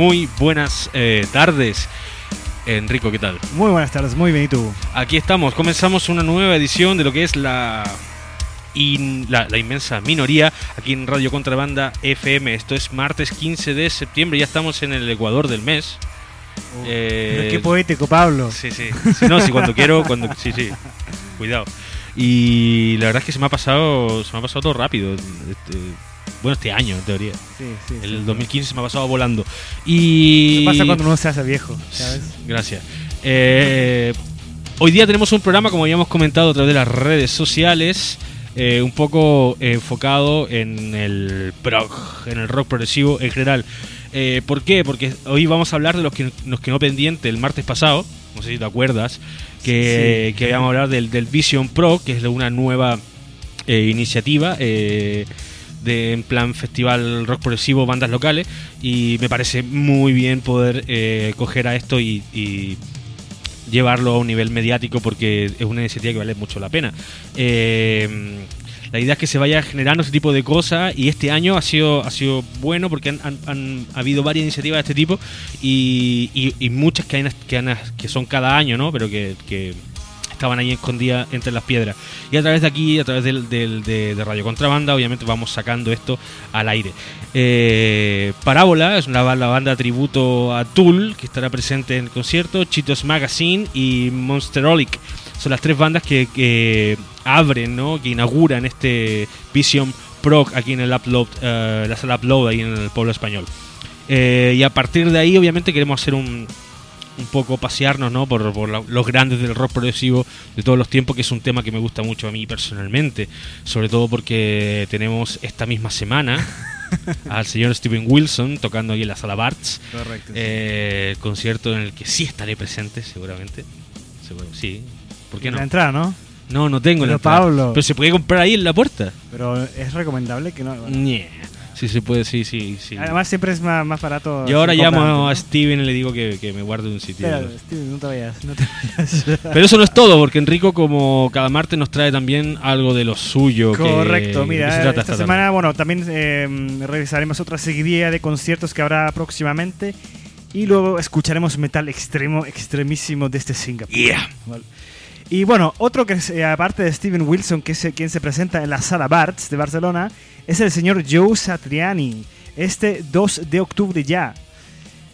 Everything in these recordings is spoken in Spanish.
Muy buenas eh, tardes. Enrico, ¿qué tal? Muy buenas tardes, muy bien, ¿y tú? Aquí estamos, comenzamos una nueva edición de lo que es la, in- la, la inmensa minoría aquí en Radio Contrabanda FM. Esto es martes 15 de septiembre, ya estamos en el Ecuador del mes. Eh, Pero qué poético, Pablo. Sí, sí. Sí, no, sí, cuando quiero, cuando. Sí, sí. Cuidado. Y la verdad es que se me ha pasado. Se me ha pasado todo rápido. Este, bueno, este año, en teoría. Sí, sí, sí. El 2015 se me ha pasado volando. Y. ¿Qué pasa cuando uno se hace viejo? ¿Sabes? Gracias. Eh, hoy día tenemos un programa, como habíamos comentado a través de las redes sociales, eh, un poco enfocado en el prog, en el rock progresivo en general. Eh, ¿Por qué? Porque hoy vamos a hablar de los que nos quedó pendiente el martes pasado, no sé si te acuerdas, que, Sí. que íbamos a hablar del, del Vision Pro, que es una nueva eh, iniciativa. eh, de en plan festival rock progresivo, bandas locales, y me parece muy bien poder eh, coger a esto y, y llevarlo a un nivel mediático porque es una iniciativa que vale mucho la pena. Eh, la idea es que se vaya generando ese tipo de cosas y este año ha sido, ha sido bueno porque han, han- han habido varias iniciativas de este tipo y, y- muchas que, han- que, han- que son cada año, ¿no? Pero que estaban ahí escondidas entre las piedras. Y a través de aquí, a través del, del- de, Radio Contrabanda, obviamente vamos sacando esto al aire. Eh, Parábola es una, la banda tributo a Tool, que estará presente en el concierto, Chitos Magazine y Monsterolic. Son las tres bandas que, que abren, ¿no? que inauguran este Vision Proc aquí en el Upload, eh, la sala Upload ahí en el pueblo español. Eh, y a partir de ahí, obviamente, queremos hacer un, un poco pasearnos ¿no? por, por la- los grandes del rock progresivo de todos los tiempos, que es un tema que me gusta mucho a mí personalmente, sobre todo porque tenemos esta misma semana al señor Steven Wilson tocando ahí en la sala Barts, Correcto. eh, concierto en el que sí estaré presente, seguramente. Seguro, sí. ¿Por qué La no? entrada, ¿no? No, no tengo la Pero, entrada. Pablo. Pero se puede comprar ahí en la puerta. Pero es recomendable que no. bueno. Sí, se puede, sí, sí, sí. Además, siempre es más, más barato. Yo ahora llamo a Steven y le digo que, que me guarde un sitio. Espera, Steven, no te vayas. No te vayas. Pero eso no es todo, porque Enrico, como cada martes, nos trae también algo de lo suyo. Correcto, ¿de qué mira, se trata esta semana, bueno, también eh, revisaremos otra seguidilla de conciertos que habrá próximamente y luego escucharemos metal extremo, extremísimo desde Singapur. Yeah. Vale. Y bueno, otro que es, eh, aparte de Steven Wilson, que es eh, quien se presenta en la sala Barts de Barcelona, es el señor Joe Satriani, este 2 de octubre ya.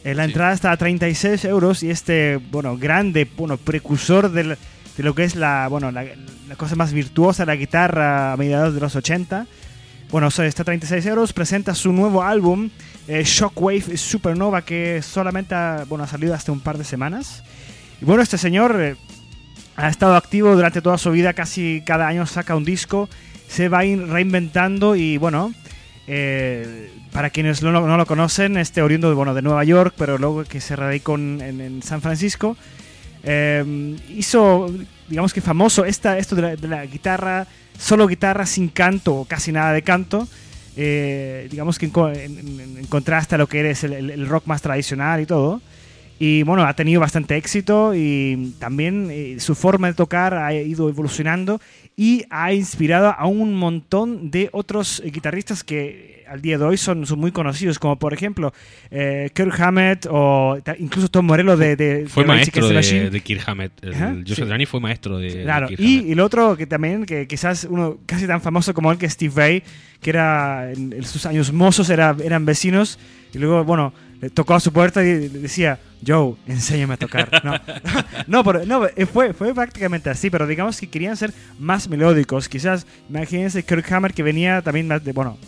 Eh, la Sí. entrada está a 36 euros y este, bueno, grande, bueno, precursor del- de lo que es la, bueno, la, la cosa más virtuosa, la guitarra a mediados de los 80. Bueno, está a 36 euros, presenta su nuevo álbum, eh, Shockwave Supernova, que solamente ha, bueno, ha salido hasta un par de semanas. Y bueno, este señor eh, ha estado activo durante toda su vida, casi cada año saca un disco, se va in- reinventando y bueno, eh, para quienes no lo, no lo conocen, este oriundo bueno, de Nueva York, pero luego que se radicó en, San Francisco, eh, hizo, digamos que famoso esta, esto de la, guitarra, solo guitarra sin canto o casi nada de canto. eh, digamos que en, co- en- en- en contraste a lo que es el, el- el rock más tradicional y todo. Y bueno, ha tenido bastante éxito y también eh, su forma de tocar ha ido evolucionando y ha inspirado a un montón de otros eh, guitarristas que al día de hoy son, son muy conocidos, como por ejemplo eh, Kirk Hammett o incluso Tom Morello de, de Fue de maestro de, de Kirk Hammett. El- Ajá, Joseph sí. Drani fue maestro de, Claro, Kirk y el otro que también, que quizás uno casi tan famoso como él, que es Steve Vai, que era en, en sus años mozos era, eran vecinos, y luego, bueno, tocó a su puerta y decía, Joe, enséñame a tocar. No, no, pero, no eh, fue, fue prácticamente así, pero digamos que querían ser más melódicos. Quizás, imagínense Kirk Hammer que venía también más de, bueno,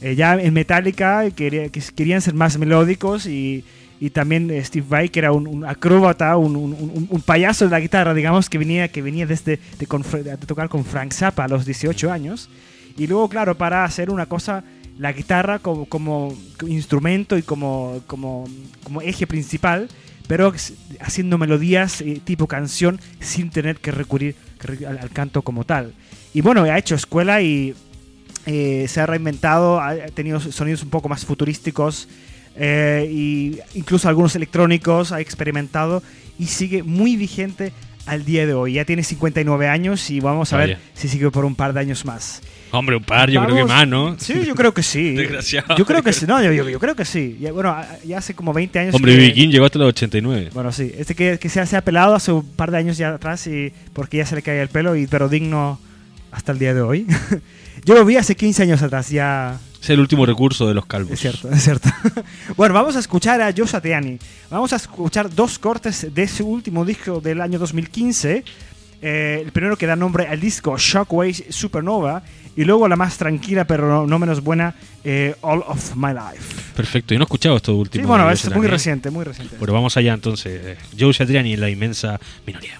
eh, ya en Metallica, quería, que querían ser más melódicos y, y también eh, Steve Vai, que era un, un acróbata, un, un- un- payaso de la guitarra, digamos, que venía, que venía desde de, de tocar con Frank Zappa a los 18 años. Y luego, claro, para hacer una cosa, la guitarra como, como instrumento y como, como, como eje principal, pero haciendo melodías eh, tipo canción sin tener que recurrir al, al canto como tal. Y bueno, ha hecho escuela y eh, se ha reinventado, ha tenido sonidos un poco más futurísticos eh, y incluso algunos electrónicos ha experimentado y sigue muy vigente al día de hoy. Ya tiene 59 años y vamos a ver Vaya. si sigue por un par de años más. Hombre, un par, yo creo que Vamos- más, ¿no? Sí, yo creo que sí. Desgraciado. Yo creo que sí. No, yo, yo- yo creo que sí. Ya, bueno, ya hace como 20 años. Hombre, que-. King llegó hasta los 89. Bueno, sí. Este que, que se, ha- se ha pelado hace un par de años ya atrás y porque ya se le cae el pelo, y, pero digno hasta el día de hoy. Yo lo vi hace 15 años atrás, ya Es el último recurso de los calvos. es cierto, es cierto. bueno, vamos a escuchar a Joe Satriani. Vamos a escuchar dos cortes de su último disco del año 2015. Eh, el primero que da nombre al disco Shockwave Supernova y luego la más tranquila pero no, no menos buena eh, All of My Life. Perfecto. Y no he escuchado esto último. Sí, bueno, de es muy reciente, muy reciente. Pero vamos allá entonces. Eh, Joe Satriani en la inmensa minoría.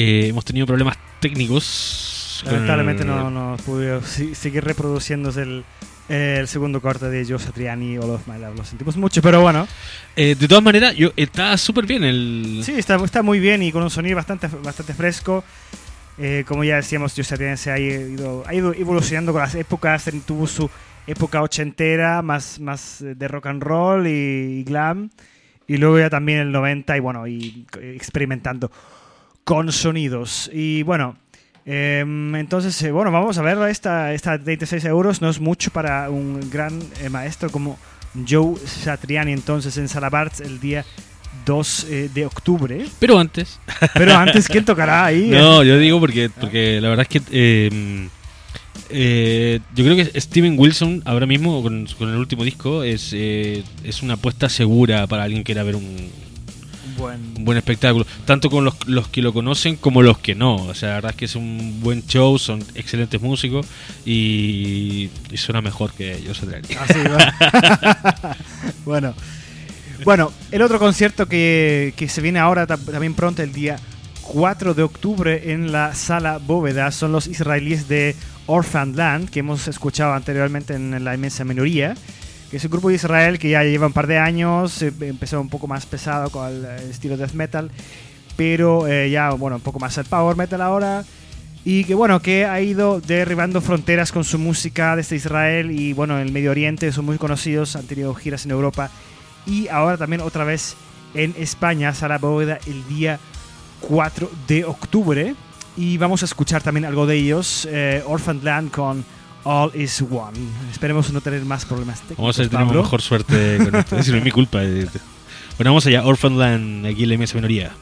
Eh, hemos tenido problemas técnicos. con Lamentablemente el- no, no pude si- seguir reproduciéndose el, el segundo corte de Joe Satriani, All of My Love. Lo sentimos mucho, pero bueno. Eh, de todas maneras, yo, está súper bien el. Sí, está, está muy bien y con un sonido bastante, bastante fresco. Eh, como ya decíamos, Joe Satriani se ha ido, ha ido evolucionando con las épocas. Tuvo su época ochentera, más, más eh, de rock and roll y, y glam. Y luego ya también el 90 y bueno, y eh, experimentando con sonidos. Y bueno, em, entonces, eh, bueno, vamos a ver esta, esta 26 euros. No es mucho para un gran eh, maestro como Joe Satriani, entonces en Salabarts el día 2 eh, de octubre. Pero antes. Pero antes, ¿quién tocará ahí? No, yo digo porque, porque la verdad es que. eh, eh, yo creo que Steven Wilson, ahora mismo, con, con el último disco, es, eh, es una apuesta segura para alguien que quiera ver un, Buen- un buen espectáculo. Tanto con los, los que lo conocen como los que no. O sea, la verdad es que es un buen show, son excelentes músicos y, y suena mejor que yo. Ah, sí, bueno. bueno. Bueno, el otro concierto que, que se viene ahora tam- también pronto, el día 4 de octubre, en la sala Bóveda, son los israelíes de Orphan Land, que hemos escuchado anteriormente en la inmensa minoría, que es un grupo de Israel que ya lleva un par de años, eh, empezó un poco más pesado con el estilo death metal, pero eh, ya, bueno, un poco más el power metal ahora. Y que bueno, que ha ido derribando fronteras con su música desde Israel y bueno, en el Medio Oriente son muy conocidos, han tenido giras en Europa y ahora también otra vez en España, Sala Bóveda, el día 4 de octubre. Y vamos a escuchar también algo de ellos, eh, Orphan Land con All Is One. Esperemos no tener más problemas técnicos. Vamos a Pablo. mejor suerte con esto. Es no es mi culpa. eh. Bueno, vamos allá. Orphanland, aquí en la inmensa minoría.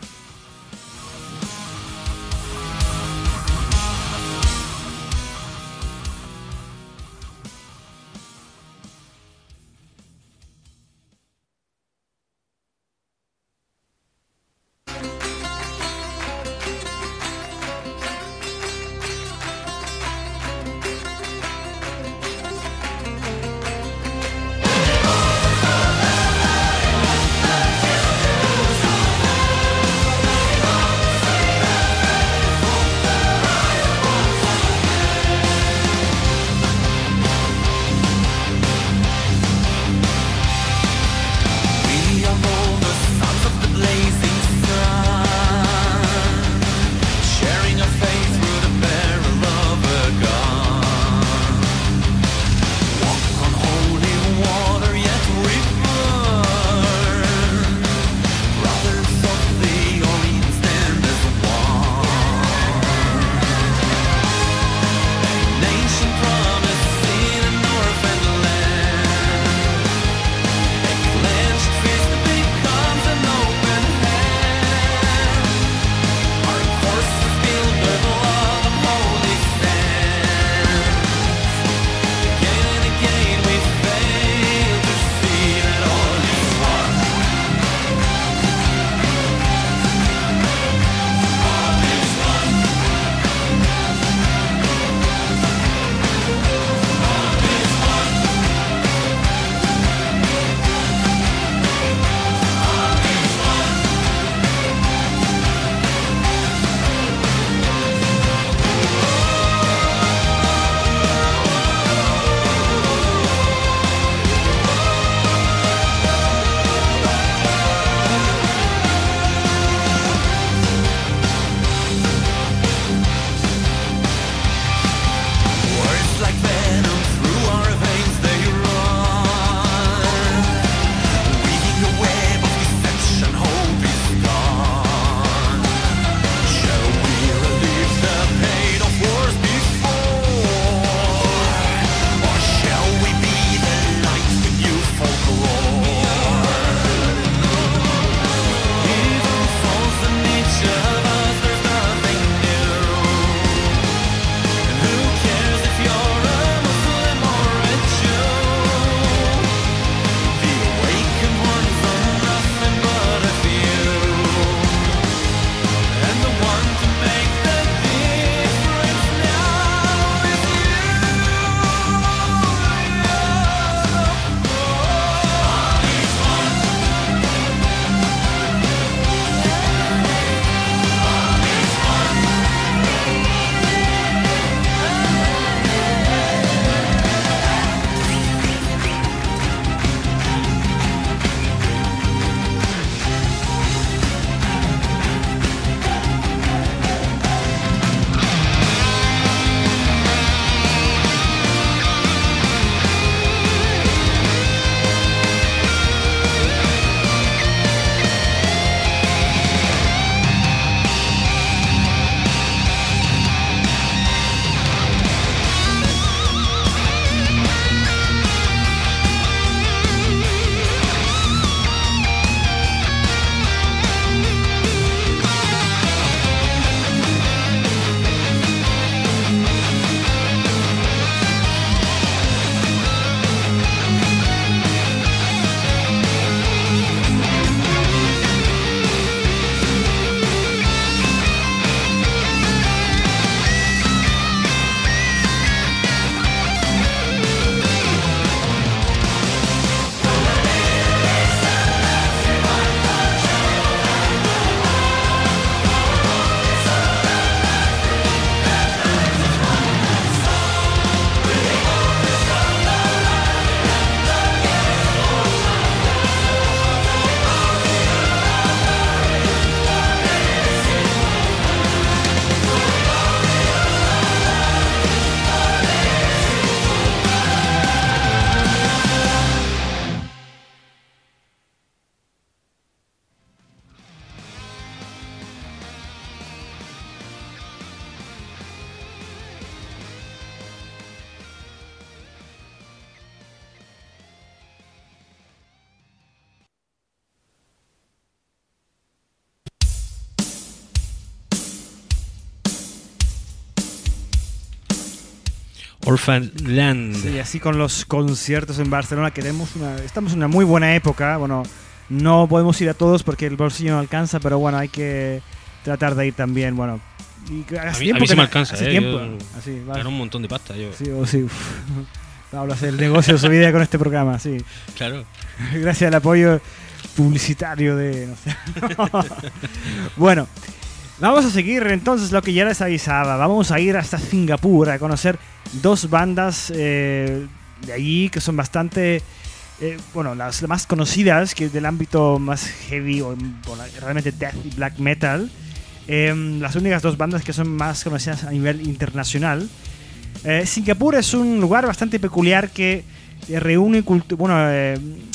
Orphan Land. Sí, así con los conciertos en Barcelona, que tenemos una, estamos en una muy buena época. Bueno, no podemos ir a todos porque el bolsillo no alcanza, pero bueno, hay que tratar de ir también. Bueno, y hace a mí, a mí sí me alcanza, hace eh, tiempo. yo Así, Gano un montón de pasta. Yo. Sí, o sí. a hacer el negocio de su vida con este programa, sí. Claro. Gracias al apoyo publicitario de. No sé. bueno, vamos a seguir entonces lo que ya les avisaba. Vamos a ir hasta Singapur a conocer dos bandas eh, de allí que son bastante. eh, bueno, las más conocidas que del ámbito más heavy o realmente death y black metal. Eh, las únicas dos bandas que son más conocidas a nivel internacional. Eh, Singapur es un lugar bastante peculiar que reúne bueno,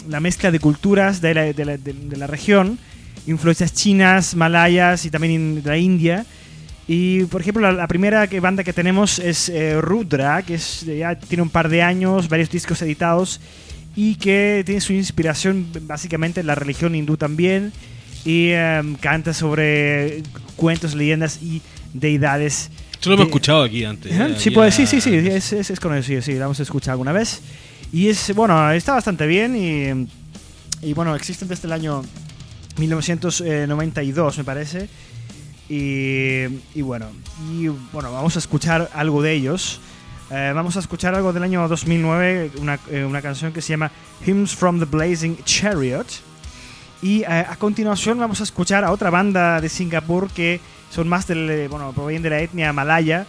la mezcla de culturas de la, de la región, influencias chinas, malayas y también in- de la India. Y por ejemplo, la, la primera que, banda que tenemos es eh, Rudra, que es, ya tiene un par de años, varios discos editados y que tiene su inspiración básicamente en la religión hindú también. Y eh, canta sobre cuentos, leyendas y deidades Esto lo hemos de- escuchado aquí antes. Eh, Sí, pues, sí, sí, sí, es, es, es conocido, sí, lo hemos escuchado alguna vez. Y es, bueno, está bastante bien y, y bueno, existen desde el año 1992, me parece. Y, bueno, y bueno, vamos a escuchar algo de ellos. Eh, vamos a escuchar algo del año 2009, una, eh, una canción que se llama Hymns from the Blazing Chariot. Y eh, a continuación vamos a escuchar a otra banda de Singapur que son más del, eh, bueno, provienen de la etnia malaya.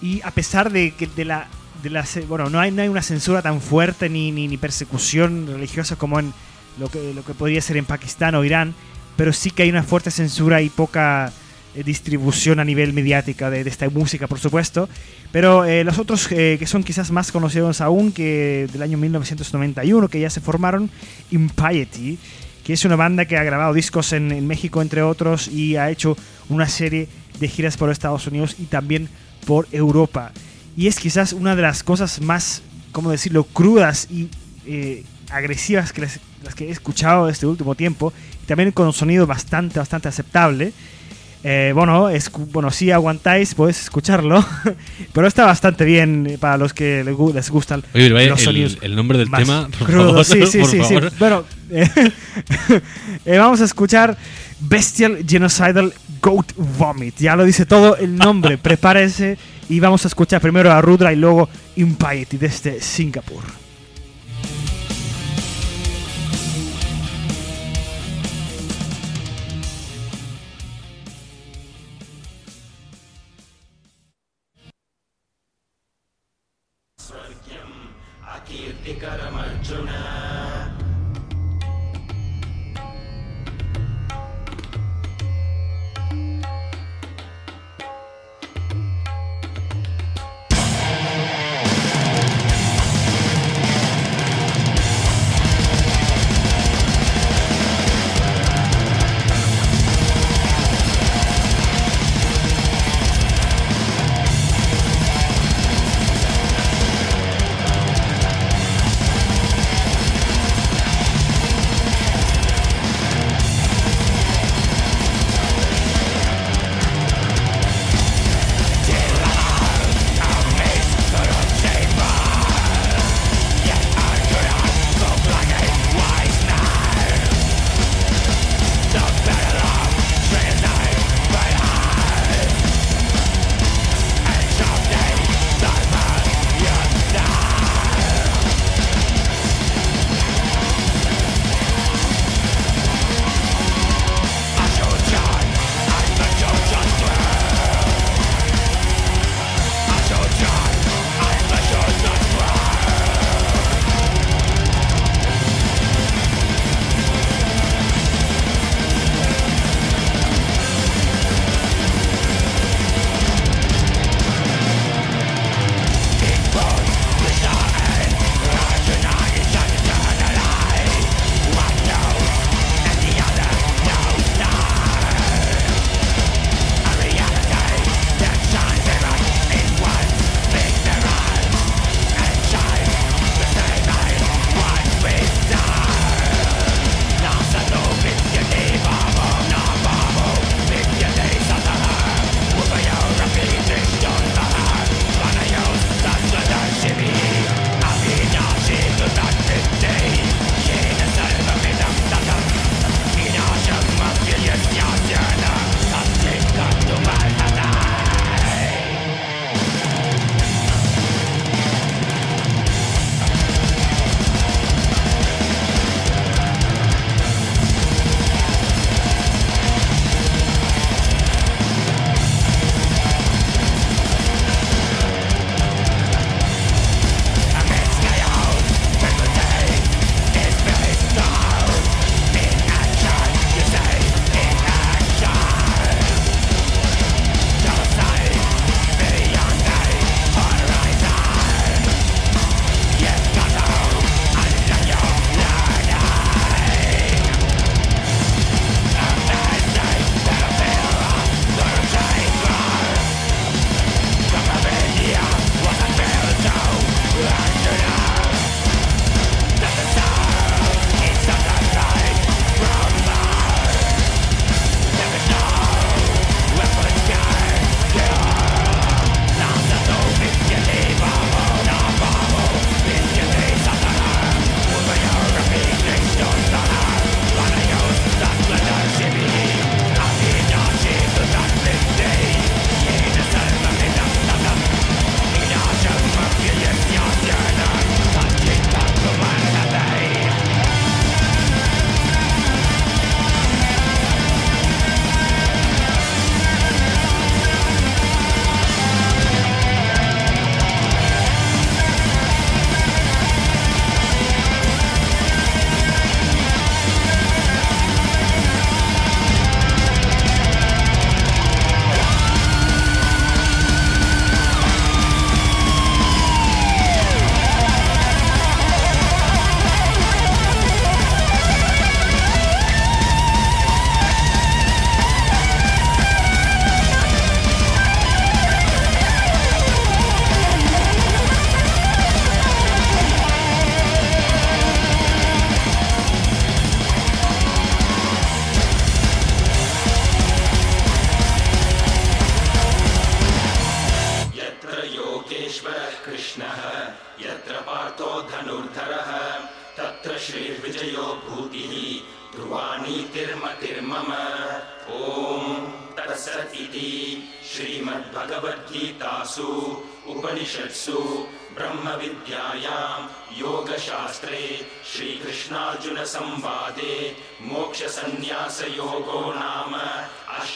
Y a pesar de que de la, de la bueno, no hay, no hay una censura tan fuerte ni, ni, ni persecución religiosa como en lo que, lo que podría ser en Pakistán o Irán, pero sí que hay una fuerte censura y poca eh, distribución a nivel mediática de, de esta música, por supuesto. Pero eh, los otros eh, que son quizás más conocidos aún, que del año 1991, que ya se formaron, Impiety, que es una banda que ha grabado discos en, en México, entre otros, y ha hecho una serie de giras por Estados Unidos y también por Europa. Y es quizás una de las cosas más, ¿cómo decirlo?, crudas y eh, agresivas que las, las que he escuchado este último tiempo, y también con un sonido bastante, bastante aceptable. Eh, bueno, es, bueno, si aguantáis, podéis escucharlo, pero está bastante bien eh, para los que les gu- les gustan Oye, pero vaya, los sonidos el, el nombre del más tema, por favor. Sí, sí, por sí. Bueno, eh, eh, vamos a escuchar Bestial Genocidal Goat Vomit. Ya lo dice todo el nombre. Prepárense y vamos a escuchar primero a Rudra y luego Impiety desde Singapur.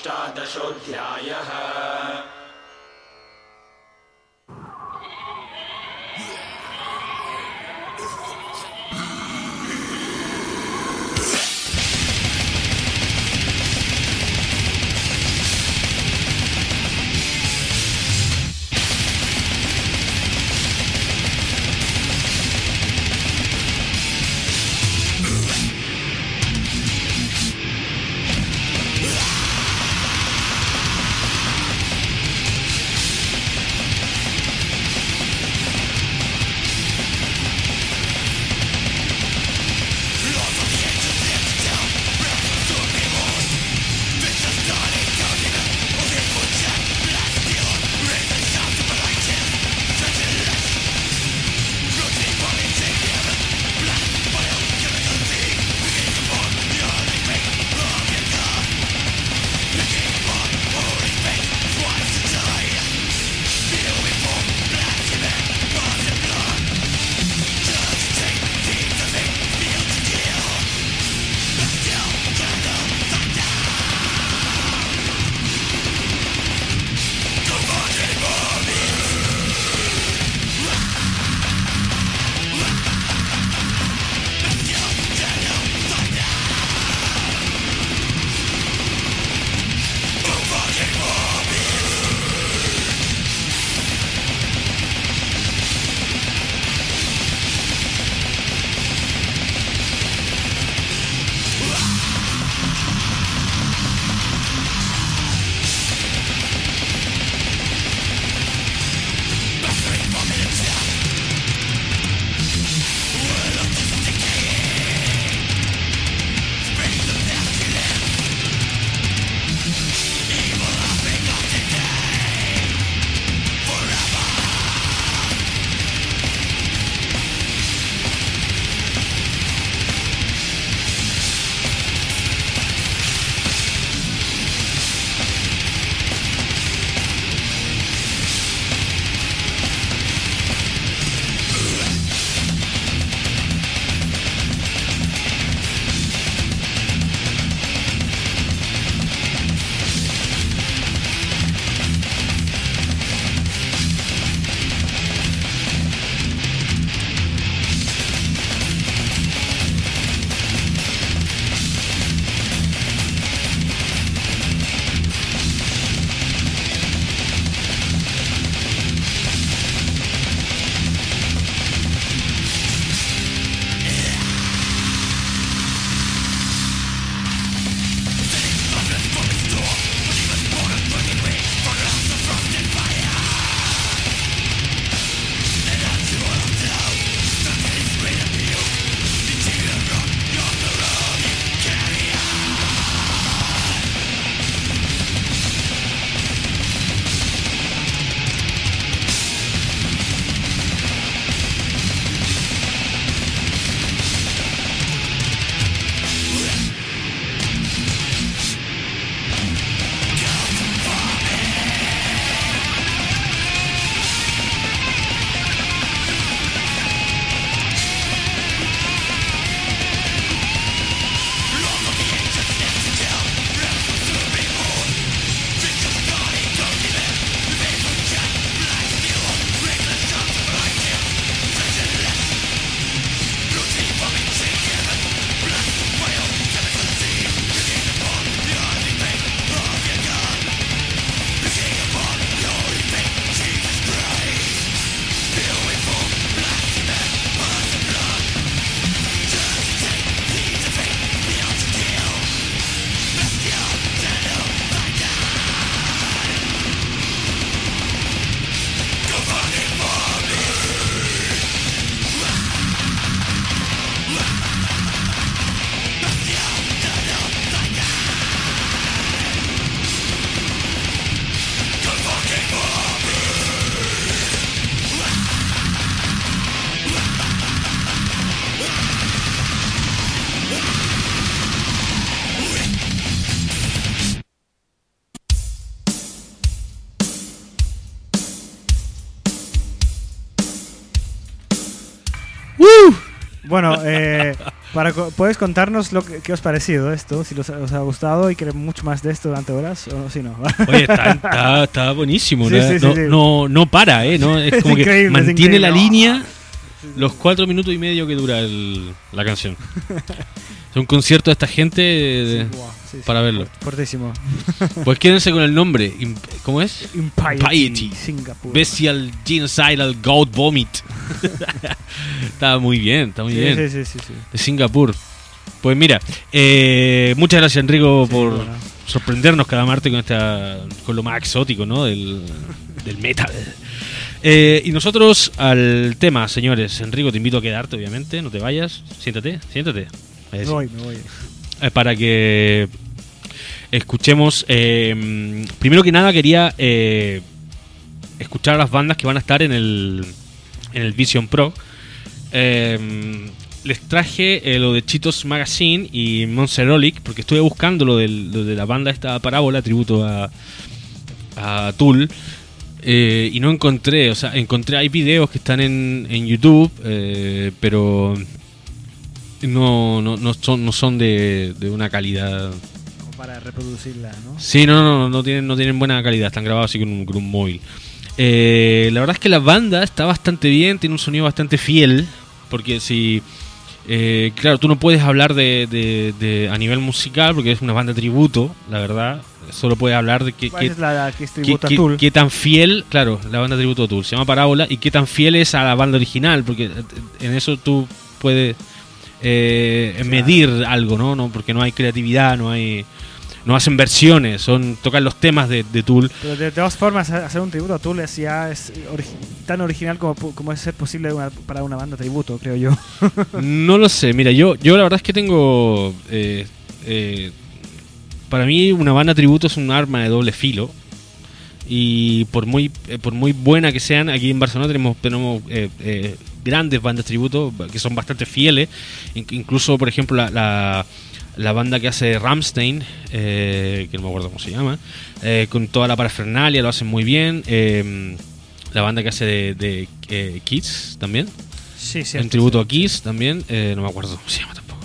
अष्टादशोऽध्यायः para, ¿puedes contarnos lo que, qué os ha parecido esto? Si los- os ha gustado y queremos mucho más de esto durante horas o si no. Oye, está, está- está buenísimo. Sí, ¿no? sí, sí, no, no, no para, ¿eh? No, es Es como que es mantiene la línea los cuatro minutos y medio que dura el- la canción. Es un concierto de esta gente de- sí, para verlo. Fuertísimo. Pues quédense con el nombre. ¿Cómo es? Impiety, Impiety. Singapur. Bestial Genocidal Goat Vomit. está muy bien, está muy sí, bien. sí, sí, sí. De Singapur. Pues mira, eh, muchas gracias Enrico por bueno. sorprendernos cada martes con esta con lo más exótico, ¿no? Del, del metal. Eh, y nosotros al tema, señores. Enrico, te invito a quedarte, obviamente. No te vayas. Siéntate, siéntate. Me voy, me voy. eh, para que escuchemos. eh, primero que nada, quería eh, escuchar a las bandas que van a estar en el, en el Vision Pro. Eh, les traje lo de Chitos Magazine y Monserolic, porque estuve buscando lo, lo de la banda esta parábola, tributo a, a Tool. y no encontré, o sea, encontré, hay videos que están en, en YouTube, pero no, no, no son, no son de, de una calidad. Para reproducirla, ¿no? Sí, no, no, no, no tienen, no tienen buena calidad, están grabados así con un, con un móvil. Eh, la verdad es que la banda está bastante bien, tiene un sonido bastante fiel, porque si... eh, claro, tú no puedes hablar de, de- de- a nivel musical porque es una banda tributo, la verdad. Solo puedes hablar de que, ¿Cuál que- es la que es qué, qué- tan fiel, claro, la banda tributo a Tool se llama Parábola y qué tan fiel es a la banda original, porque en eso tú puedes eh, medir algo, ¿no? ¿no? Porque no hay creatividad, no hay no hacen versiones, son tocan los temas de, de Tool. Pero de, de todas formas, hacer un tributo a Tool es ya es tan original como, como es ser posible una- para una banda tributo, creo yo. No lo sé, mira, yo, yo la verdad es que tengo. eh, eh, para mí, una banda tributo es un arma de doble filo. Y por muy eh, por muy buena que sean, aquí en Barcelona tenemos, tenemos grandes bandas tributo que son bastante fieles. In- incluso, por ejemplo, la, la, la banda que hace Ramstein, eh, que no me acuerdo cómo se llama, eh, con toda la parafernalia lo hacen muy bien. Eh, la banda que hace de, de eh, Kids también Sí, sí. en tributo a Kiss también, no me acuerdo cómo se llama tampoco.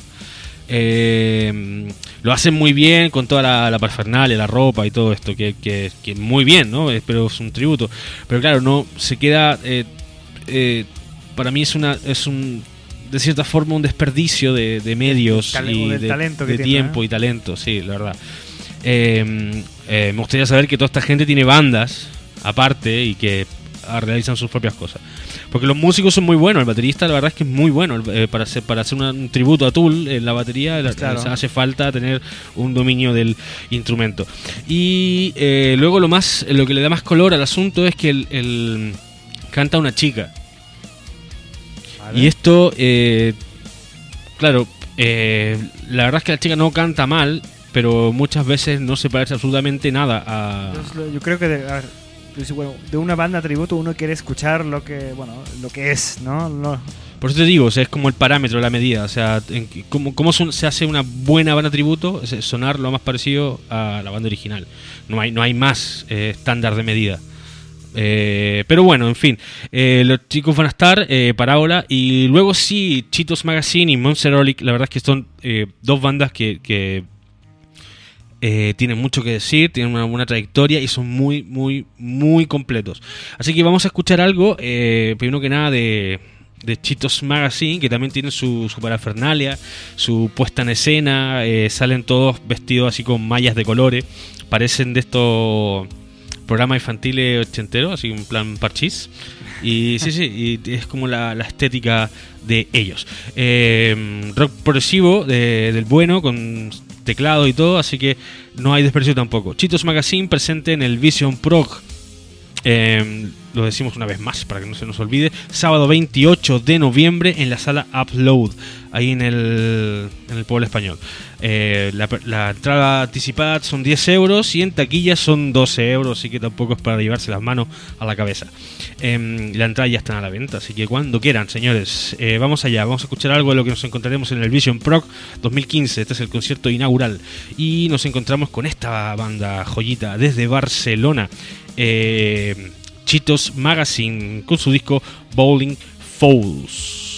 Lo hacen muy bien con toda la, la parafernalia, la ropa y todo esto, que, que, que muy bien, ¿no? Pero es un tributo. Pero claro, no se queda. para mí es una es un de cierta forma un desperdicio de, de medios y de, talento que de tiene, tiempo ¿eh? y talento, sí, la verdad. Eh, eh, me gustaría saber que toda esta gente tiene bandas aparte y que ah, realizan sus propias cosas. Porque los músicos son muy buenos, el baterista la verdad es que es muy bueno. eh, para hacer, para hacer una- un tributo a Tool en la batería la- Claro. hace falta tener un dominio del instrumento. Y eh, luego lo más lo que le da más color al asunto es que el, el- canta una chica. Vale. Y esto, eh, claro, eh, la verdad es que la chica no canta mal, pero muchas veces no se parece absolutamente nada a... Entonces, yo creo que de, a ver, pues, bueno, de una banda tributo uno quiere escuchar lo que, bueno, lo que es, ¿no? No- Por eso te digo, o sea, es como el parámetro, la medida. O sea, en ¿cómo, cómo son- se hace una buena banda tributo? Sonar lo más parecido a la banda original. No hay, no hay más eh, estándar de medida. Eh, pero bueno, en fin, eh, los chicos van a estar, eh, Parábola, y luego sí, Chitos Magazine y Monster Olic, la verdad es que son eh, dos bandas que, tienen mucho que decir, tienen una buena trayectoria y son muy, muy, muy completos. Así que vamos a escuchar algo, primero que nada, de, de Chitos Magazine, que también tienen su, parafernalia, su puesta en escena, salen todos vestidos así con mallas de colores, parecen de estos programas infantiles ochenteros, así en plan parchís. Y sí, sí, y es como la, la estética de ellos. Eh, rock progresivo de- del bueno, con teclado y todo, así que no hay desprecio tampoco. Chitos Magazine presente en el Vision Prog. Eh, lo decimos una vez más para que no se nos olvide. Sábado 28 de noviembre en la sala Upload, ahí en el, en el pueblo español. Eh, la, entrada anticipada son 10 euros y en taquilla son 12 euros, así que tampoco es para llevarse las manos a la cabeza. Eh, la entrada ya está a la venta, así que cuando quieran, señores, eh, vamos allá. Vamos a escuchar algo de lo que nos encontraremos en el Vision Proc 2015. Este es el concierto inaugural. Y nos encontramos con esta banda joyita desde Barcelona. Eh, Chitos Magazine con su disco Bowling Falls.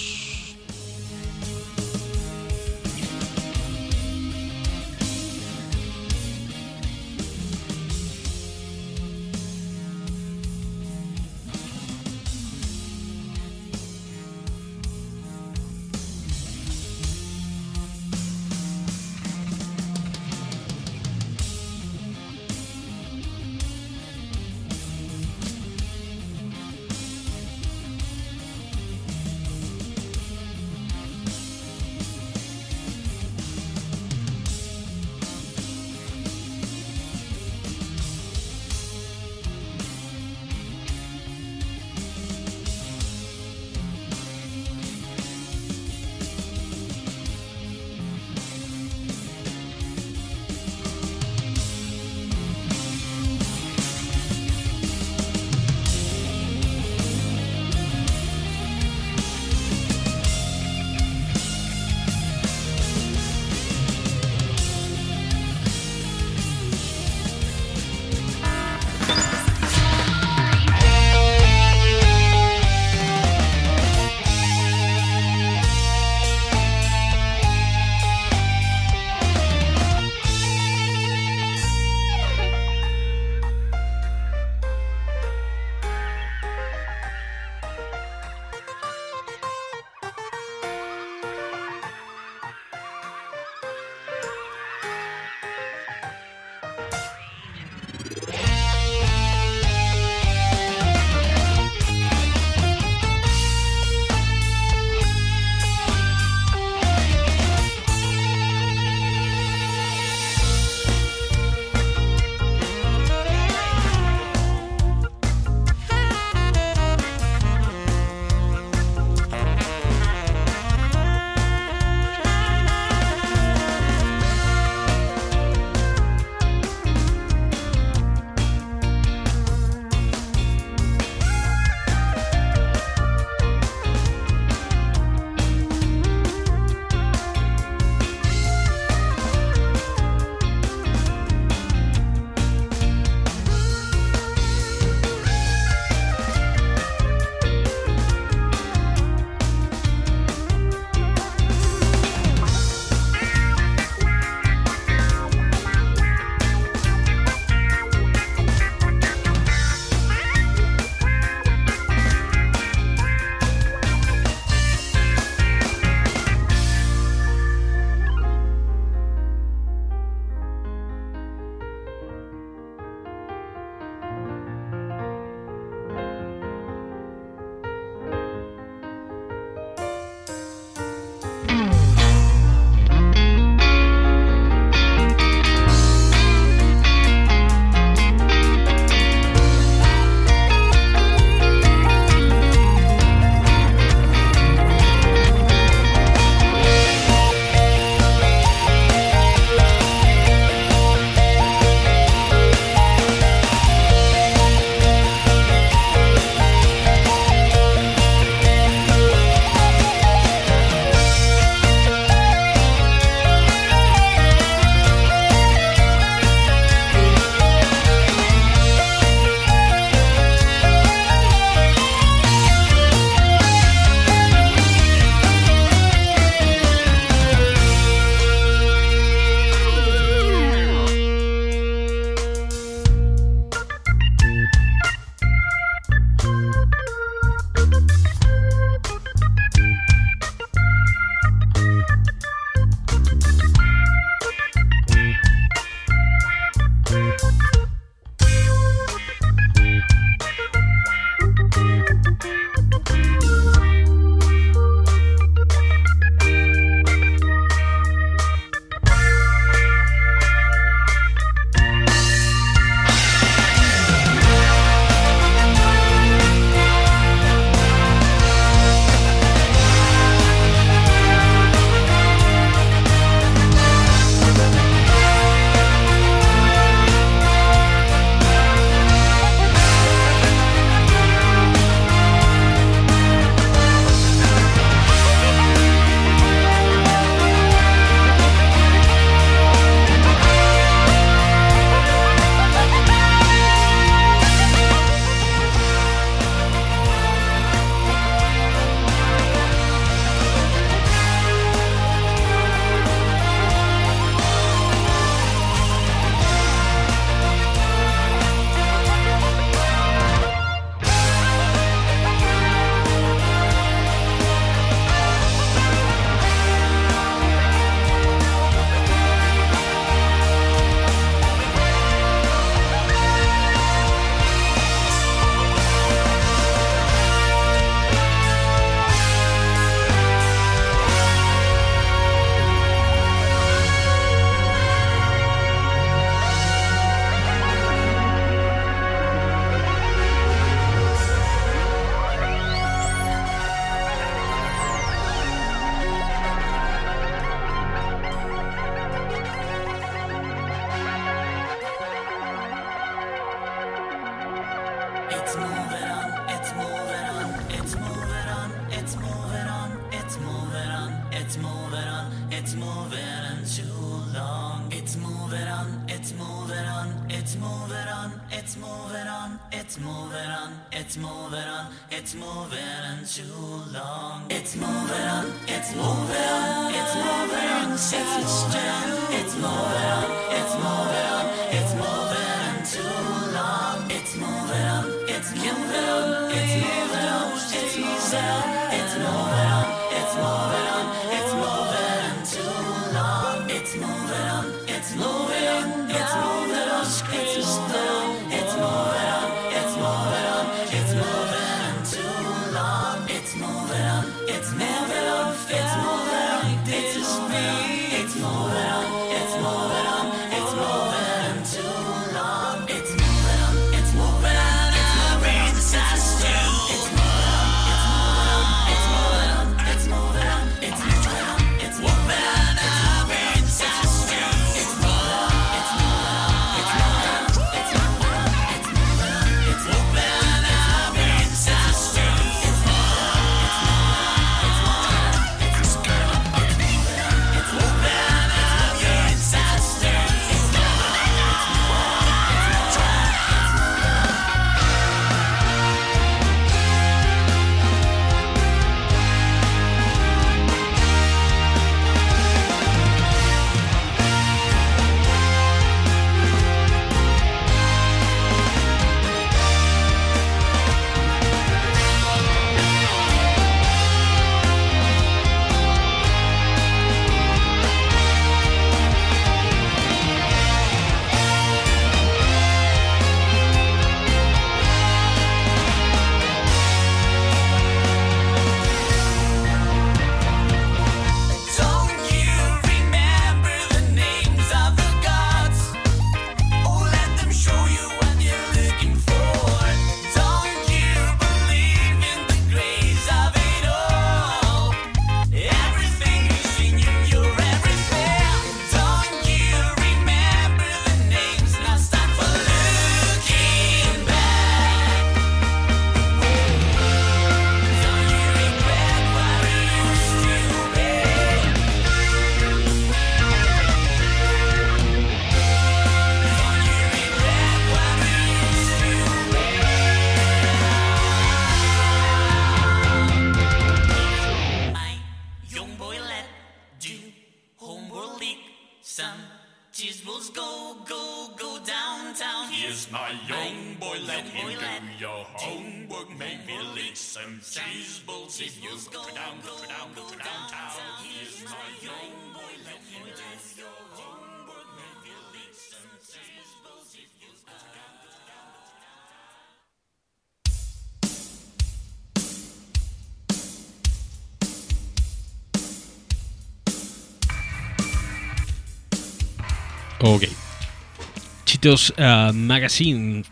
Ah, Magazine.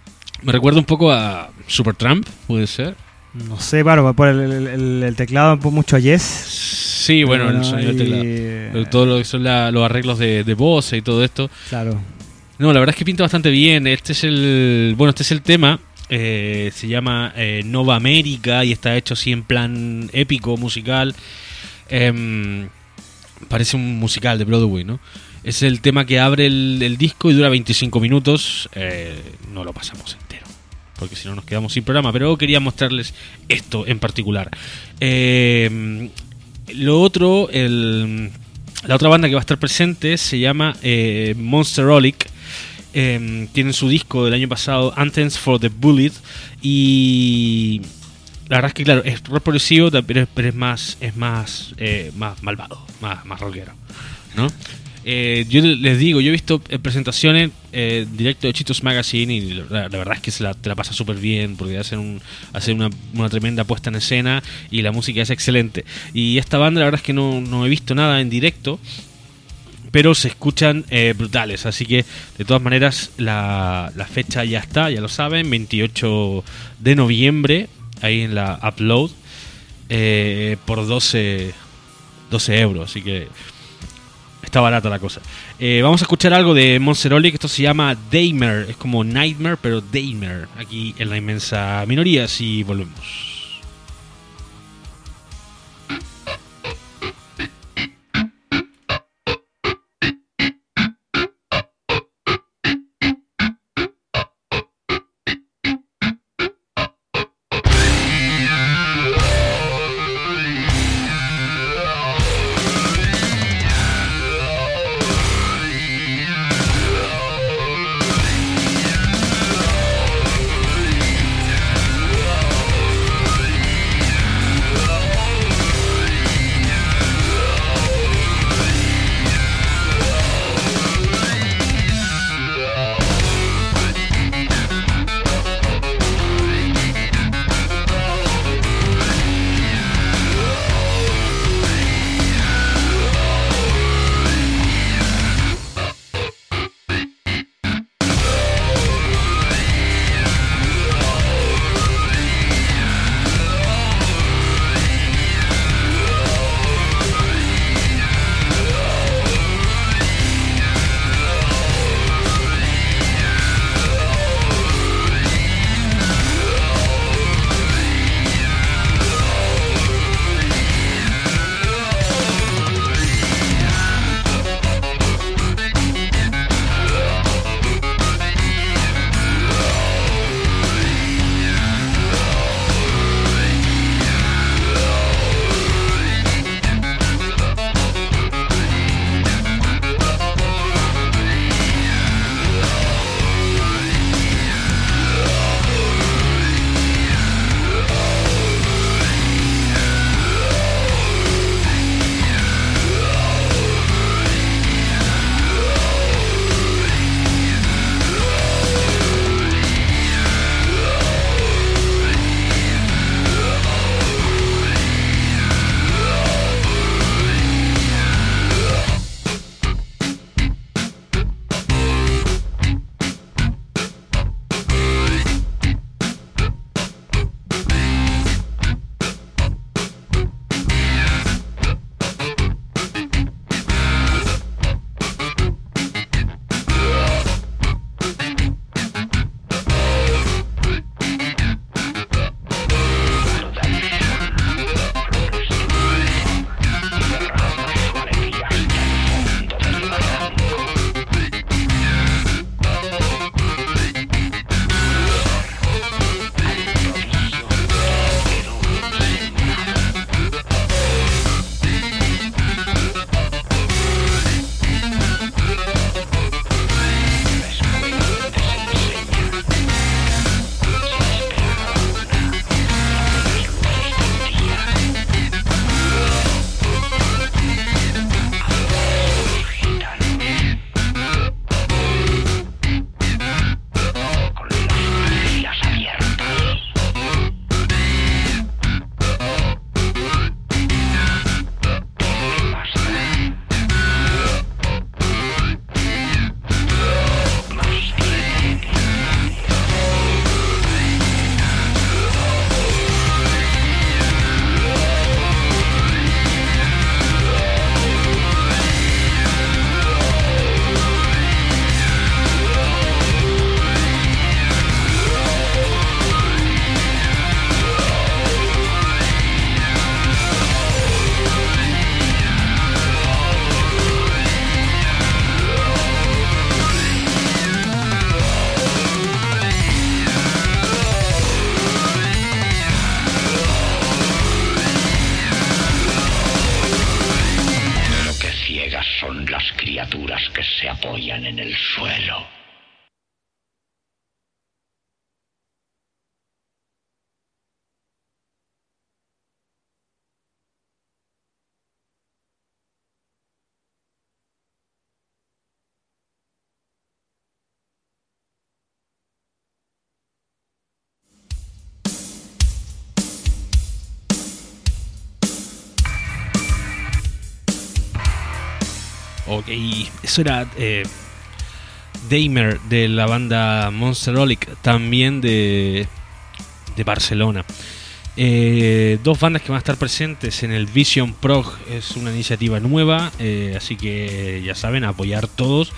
Me recuerda un poco a Supertramp, puede ser. No sé, claro, por el, el- el- teclado, por mucho a Yes. Sí, bueno, el sonido del hay- teclado. Pero Todo lo que son la- los arreglos de, de voz y todo esto. Claro. No, la verdad es que pinta bastante bien. Este es el. Bueno, este es el tema. eh, se llama eh, Nova América y está hecho así en plan épico, musical. Em, parece un musical de Broadway, ¿no? Es el tema que abre el, disco y dura 25 minutos. Eh, no lo pasamos entero. Porque si no nos quedamos sin programa. Pero quería mostrarles esto en particular. Em, lo otro, el, la otra banda que va a estar presente se llama eh, Monsterolic. Eh, tienen su disco del año pasado, Anthems for the Bullet. Y la verdad es que, claro, es rock progresivo, pero es, más, es más, eh, más malvado, más, más rockero. ¿no? Eh, yo les digo, yo he visto eh, presentaciones eh, directo de Chitos Magazine y la, verdad es que se la, te la pasa súper bien porque hacen, un, hacen una, una tremenda puesta en escena y la música es excelente. Y esta banda la verdad es que no, no he visto nada en directo, pero se escuchan eh, brutales. Así que de todas maneras la, la fecha ya está, ya lo saben, 28 de noviembre, ahí en la Upload, eh, por 12, 12 euros. Así que está barata la cosa. Eh, vamos a escuchar algo de Monseroli, que esto se llama Daymer. Es como Nightmare, pero Daymer. Aquí en la inmensa minoría, si volvemos. Ok, eso era eh, Damer de la banda Monsterolic, también de, de Barcelona. Eh, dos bandas que van a estar presentes en el Vision Prog es una iniciativa nueva, eh, así que ya saben, apoyar todos,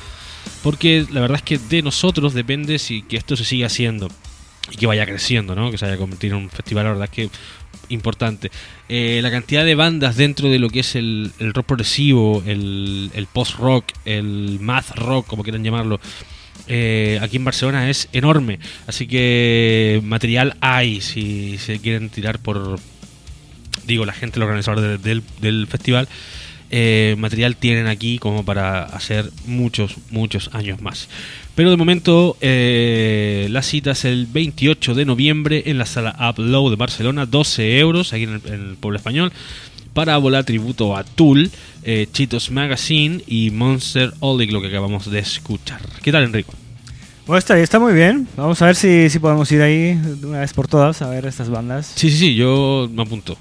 porque la verdad es que de nosotros depende si que esto se siga haciendo y que vaya creciendo, ¿no? Que se vaya a convertir en un festival, la verdad es que importante. Eh, la cantidad de bandas dentro de lo que es el, el rock progresivo, el, el post-rock, el math rock, como quieran llamarlo, eh, aquí en Barcelona es enorme. Así que material hay si se quieren tirar por, digo, la gente, los organizadores de- del, del festival. Eh, material tienen aquí como para hacer muchos, muchos años más. Pero de momento eh, la cita es el 28 de noviembre en la sala Upload de Barcelona, 12 euros aquí en el, en el pueblo español, para volar tributo a Tool, eh, Cheetos Magazine y Monster Olic, lo que acabamos de escuchar. ¿Qué tal, Enrico? Bueno, está, está muy bien. Vamos a ver si, si podemos ir ahí de una vez por todas a ver estas bandas. Sí, sí, sí, yo me apunto.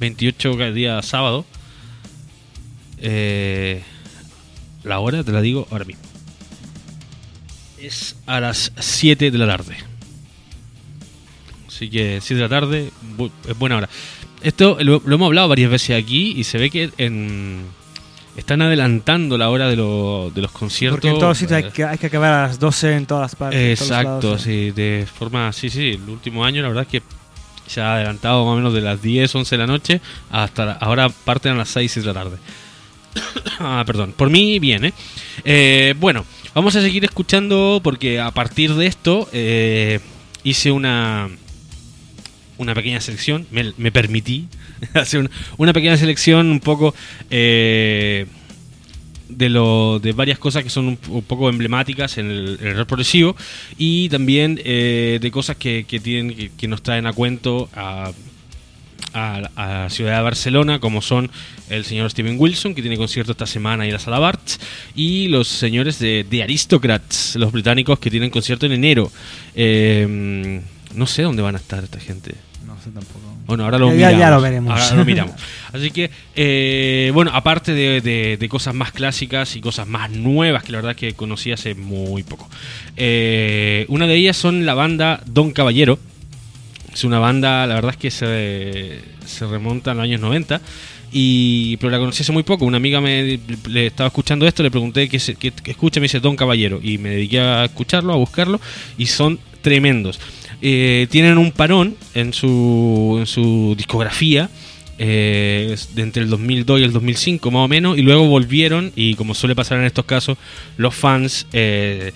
28 cada día sábado. Eh, la hora te la digo ahora mismo. Es a las 7 de la tarde. Así que 7 de la tarde bu- es buena hora. Esto lo, lo hemos hablado varias veces aquí y se ve que en, están adelantando la hora de, lo- de los conciertos. Porque en todos sitios hay Eh, que, hay que acabar a las 12 en todas partes. en todos Exacto, lados, sí, de forma, sí, sí, el último año la verdad es que se ha adelantado más o menos de las 10, 11 de la noche hasta ahora parten a las 6 de la tarde. ah, perdón, por mí bien, ¿eh? Eh, Bueno, vamos a seguir escuchando porque a partir de esto eh, hice una una pequeña selección, me, permití hacer una, una pequeña selección un poco eh, de lo de varias cosas que son un, poco emblemáticas en el, en progresivo y también de cosas que, que tienen que, que nos traen a cuento a, a, la ciudad de Barcelona, como son el señor Steven Wilson, que tiene concierto esta semana en la Sala Barts, y los señores de, de Aristocrats, los británicos, que tienen concierto en enero. Eh, no sé dónde van a estar esta gente. No sé tampoco. Bueno, ahora lo Ya- miramos. ya lo veremos. Ahora lo miramos. Así que, eh, bueno, aparte de, de- de cosas más clásicas y cosas más nuevas que la verdad que conocí hace muy poco. Eh, una de ellas son la banda Don Caballero. Es una banda, la verdad es que se, se remonta a los años 90. Y, pero la conocí hace muy poco. Una amiga me le estaba escuchando esto, le pregunté qué, qué- escucha, me dice Don Caballero. Y me dediqué a escucharlo, a buscarlo. Y son tremendos. Eh, tienen un parón en su, en su discografía. eh, entre el 2002 y el 2005 más o menos y luego volvieron y como suele pasar en estos casos los fans eh,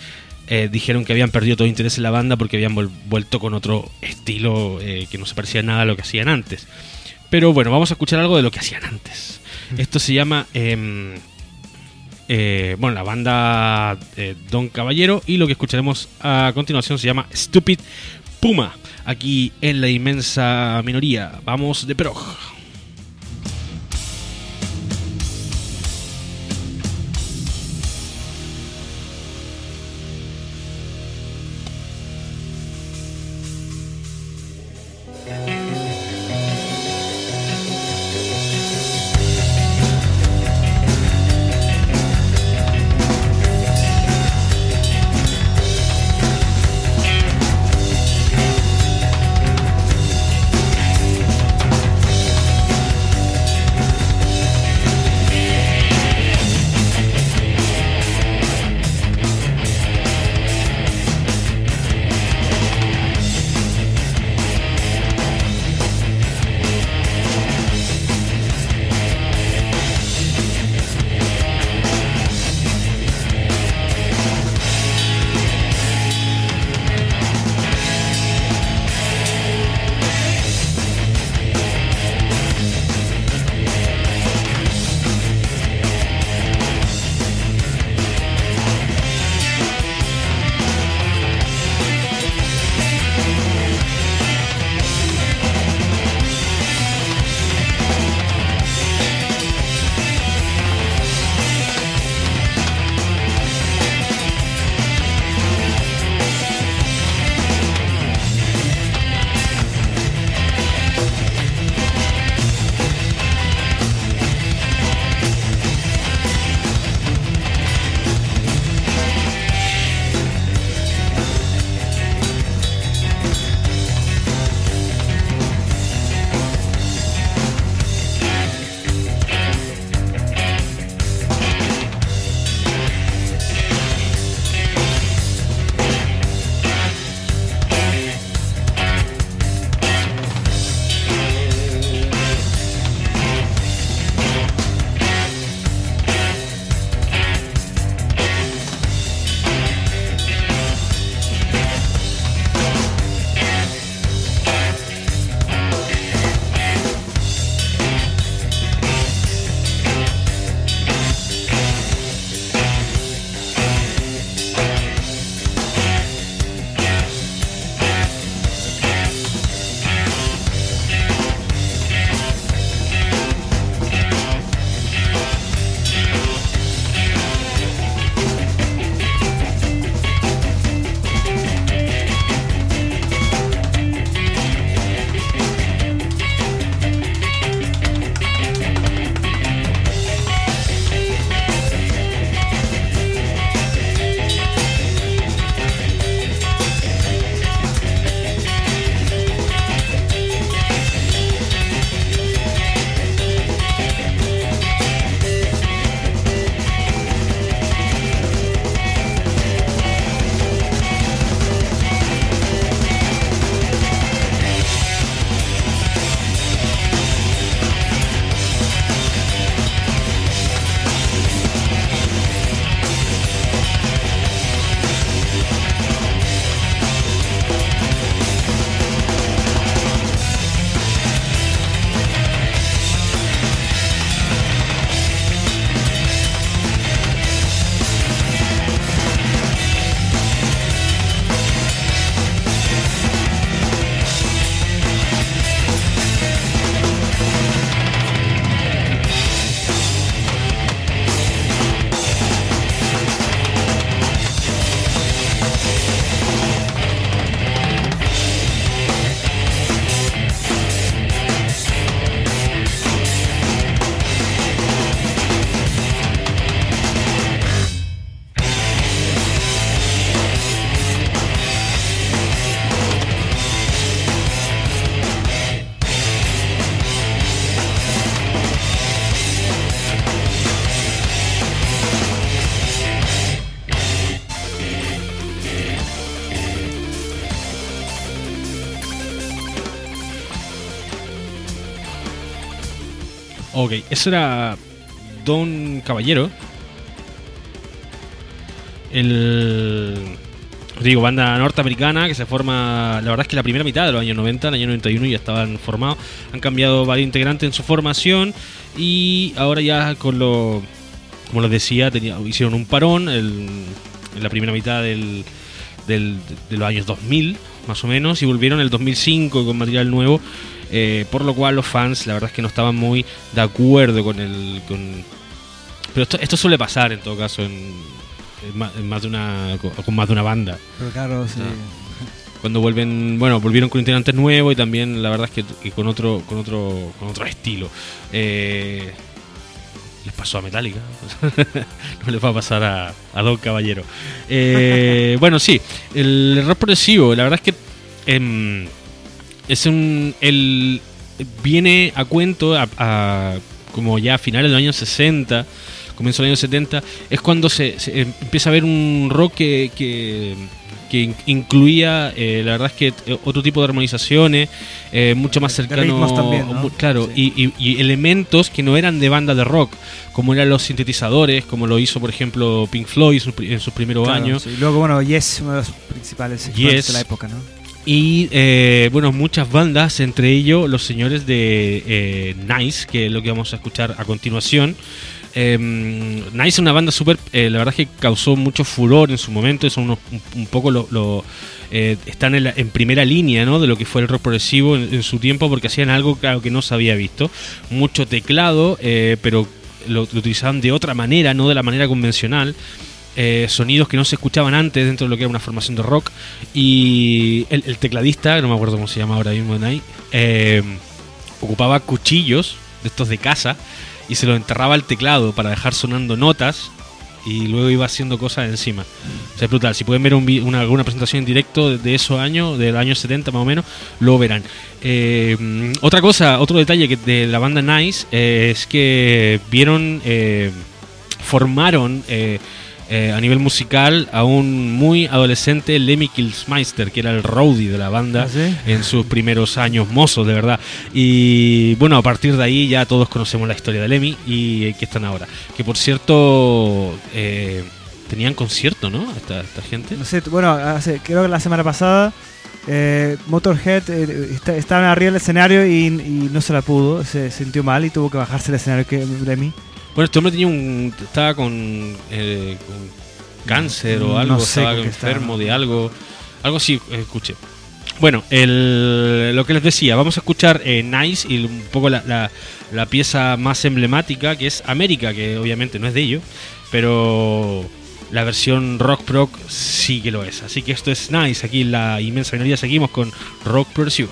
eh, dijeron que habían perdido todo interés en la banda porque habían vuelto con otro estilo eh, que no se parecía nada a lo que hacían antes. Pero bueno vamos a escuchar algo de lo que hacían antes. Esto se llama em, eh, bueno la banda eh, Don Caballero y lo que escucharemos a continuación se llama Stupid Puma aquí en la inmensa minoría. Vamos de prog Ok, eso era Don Caballero. El. Digo, banda norteamericana que se forma. La verdad es que la primera mitad de los años 90, en el año 91 ya estaban formados. Han cambiado varios integrantes en su formación. Y ahora ya con lo. Como les decía, tenía- hicieron un parón el- en la primera mitad del, del- de los años 2000, más o menos. Y volvieron en el 2005 con material nuevo. Eh, por lo cual los fans, la verdad es que no estaban muy de acuerdo con el. Con, pero esto, esto suele pasar en todo caso en, en ma- en más de una, con más de una banda. Pero claro, sí. Cuando vuelven, bueno, volvieron con integrantes nuevos y también la verdad es que, que con otro, con otro, con otro estilo. Eh, les pasó a Metallica, no les va a pasar a, a Don Caballero. Eh, bueno, sí, el rock progresivo, la verdad es que em, es un, el viene a cuento a, a- como ya a finales de los años 60, comienzo de los años 70, es cuando se, se empieza a ver un rock que, que, que in- incluía, eh, la verdad es que eh, otro tipo de armonizaciones, eh, mucho más cercano, también, claro, Sí. y, y- y elementos que no eran de banda de rock, como eran los sintetizadores, como lo hizo por ejemplo Pink Floyd en sus primeros Claro, años. sí. Luego, bueno, Yes, uno de los principales Yes. de la época, ¿no? Y eh, bueno, muchas bandas, entre ellos los señores de eh, Nice, que es lo que vamos a escuchar a continuación. Eh, nice es una banda súper, eh, la verdad es que causó mucho furor en su momento, son unos, un, un poco lo, lo, eh, están en, la- en primera línea ¿no? de lo que fue el rock progresivo en, en su tiempo porque hacían algo claro, que no se había visto. Mucho teclado, eh, pero lo, lo utilizaban de otra manera, no de la manera convencional. Eh, sonidos que no se escuchaban antes dentro de lo que era una formación de rock. Y el, el tecladista, no me acuerdo cómo se llama ahora mismo, Nai, eh, ocupaba cuchillos de estos de casa y se los enterraba al teclado para dejar sonando notas y luego iba haciendo cosas encima. O sea, es brutal. Si pueden ver un una, alguna presentación en directo de, esos años, del año 70 más o menos, lo verán. Eh, otra cosa, otro detalle que de la banda Nice eh, es que vieron, formaron eh, a nivel musical a un muy adolescente Lemmy Kilsmeister, que era el roadie de la banda ¿Ah, sí? en sus primeros años mozos, de verdad. Y bueno, a partir de ahí ya todos conocemos la historia de Lemmy y eh, que están ahora. Que por cierto, eh, tenían concierto, ¿no? Esta, esta gente. No sé, bueno, hace- creo que la semana pasada eh, Motorhead eh, está- estaba arriba del escenario y, y no se la pudo, se sintió mal y tuvo que bajarse del escenario que Lemmy. Bueno, este hombre tenía un, estaba con, eh, con cáncer o No algo, sé estaba enfermo de algo. Algo así, escuché. Bueno, el- lo que les decía, vamos a escuchar eh, Nice y un poco la, la- la pieza más emblemática que es América, que obviamente no es de ellos, pero la versión rock proc sí que lo es. Así que esto es Nice, aquí en la inmensa minoría seguimos con rock progresivo.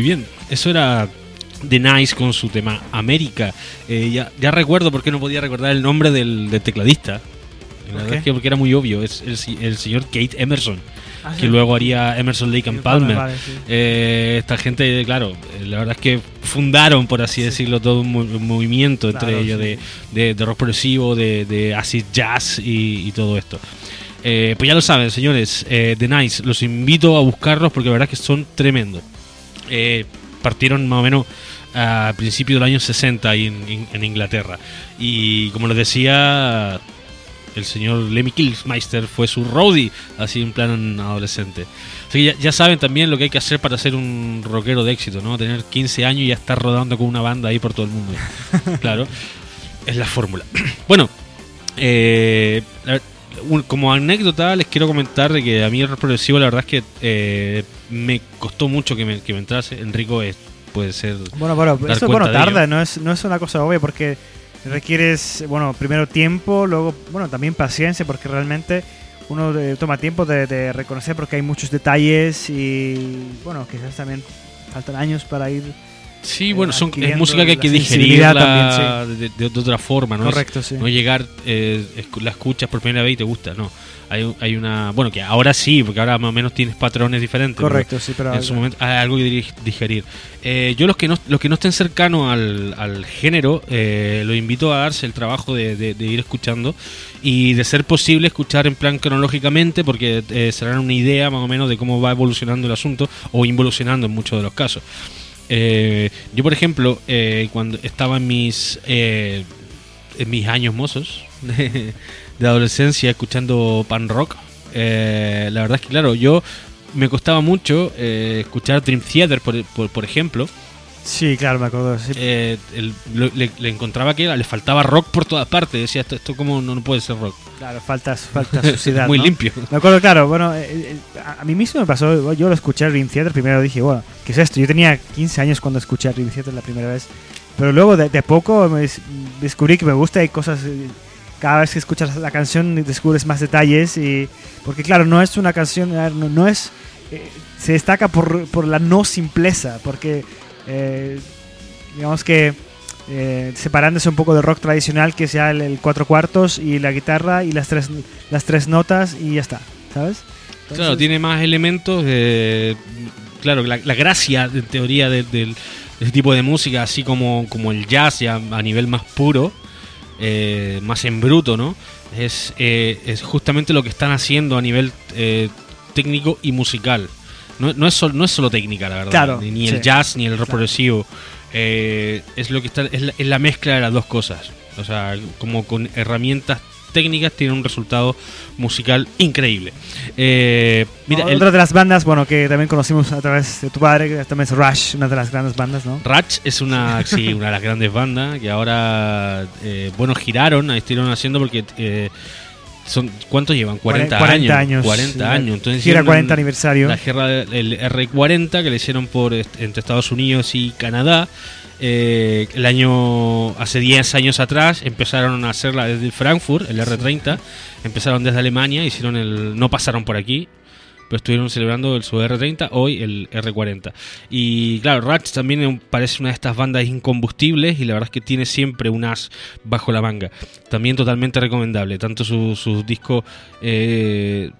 Muy bien. Eso era The Nice con su tema América. Eh, ya, ya recuerdo por qué no podía recordar el nombre del, del tecladista. La ¿Por verdad es que porque era muy obvio. Es el, señor Kate Emerson, Ah, que sí. luego haría Emerson Lake and Palmer, Palmer. vale, sí. Eh, esta gente, claro, eh, la verdad es que fundaron, por así decirlo, todo un, mo- un movimiento entre ellos de, de- de rock progresivo, de, de acid jazz y, y todo esto. Eh, pues ya lo saben, señores, The Nice, los invito a buscarlos porque la verdad es que son tremendos. Eh, partieron más o menos a principios del año 60 ahí en, en- en Inglaterra. Y como les decía, el señor Lemmy Kilsmeister fue su roadie, así en plan adolescente. Así que ya, ya saben también lo que hay que hacer para ser un rockero de éxito, ¿no? Tener 15 años y ya estar rodando con una banda ahí por todo el mundo. claro, es la fórmula. bueno, eh, un- como anécdota les quiero comentar de que a mí el progresivo la verdad es que eh, me costó mucho que me, que me entrase. Enrico es, puede ser... Bueno, bueno, eso bueno, de tarda, no es, no es una cosa obvia porque requieres, bueno, primero tiempo, luego, bueno, también paciencia porque realmente uno eh, toma tiempo de, de reconocer porque hay muchos detalles y, bueno, quizás también faltan años para ir Sí, bueno, son, es música que hay que digerirla también, de, de- de otra forma, ¿no? Es- correcto, sí. No llegar, eh, la escuchas por primera vez y te gusta, no. Hay, hay una. Bueno, que ahora sí, porque ahora más o menos tienes patrones diferentes. pero Correcto, sí, pero En su momento hay algo que digerir. Eh, yo, los que no, los que no estén cercanos al, al género, eh, los invito a darse el trabajo de, de- de ir escuchando y de ser posible escuchar en plan cronológicamente, porque eh, se darán una idea más o menos de cómo va evolucionando el asunto o involucionando en muchos de los casos. Eh, yo, por ejemplo, eh, cuando estaba en mis, eh, en mis años mozos de, adolescencia escuchando pan rock, eh, la verdad es que, claro, yo me costaba mucho eh, escuchar Dream Theater, por, por ejemplo. Sí, claro, me acuerdo. sí. Eh, el- le, le encontraba que le faltaba rock por todas partes. Decía, esto, esto como no, no puede ser rock. claro, falta, falta suciedad. Muy ¿no? limpio. Me acuerdo, claro, bueno, eh, eh, a mí mismo me pasó, yo lo escuché Dream Theater, primero dije, bueno, ¿qué es esto? Yo tenía 15 años cuando escuché Dream Theater la primera vez, pero luego de, de a poco me des- descubrí que me gusta y cosas, eh, cada vez que escuchas la canción descubres más detalles y, porque claro, no es una canción, no, no es, eh, se destaca por, por la no simpleza, porque eh, digamos que eh, separándose un poco del rock tradicional que sea el, el cuatro cuartos y la guitarra y las tres las tres notas y ya está ¿sabes? Claro, tiene más elementos de. Claro, la, la gracia, en teoría, de, del- de ese tipo de música, así como, como el jazz, ya a nivel más puro, eh, más en bruto, ¿no? Es, eh, es justamente lo que están haciendo a nivel eh, técnico y musical. No, no, es sol- no es solo técnica, la verdad. Claro, ni, ni el sí. jazz ni el rock Claro. progresivo. Eh, es lo que está, es la, es la mezcla de las dos cosas. O sea, como con herramientas técnicas tiene un resultado musical increíble. Eh, mira, el- otra de las bandas bueno que también conocimos a través de tu padre que también es Rush una de las grandes bandas ¿no? Ratch es una, sí, una de las grandes bandas que ahora, eh, bueno, giraron, estuvieron haciendo porque eh, son ¿cuántos llevan? 40, 40 años. años 40 sí, años. Entonces hicieron 40 un- aniversario La guerra del R40 que le hicieron por entre Estados Unidos y Canadá. Eh, el año hace 10 años atrás empezaron a hacerla desde Frankfurt, el R30. Empezaron desde Alemania, hicieron el no pasaron por aquí, pero estuvieron celebrando el su R30, hoy el R40. Y claro, Ratch también parece una de estas bandas incombustibles y la verdad es que tiene siempre un as bajo la manga. También totalmente recomendable, tanto su- sus discos, eh,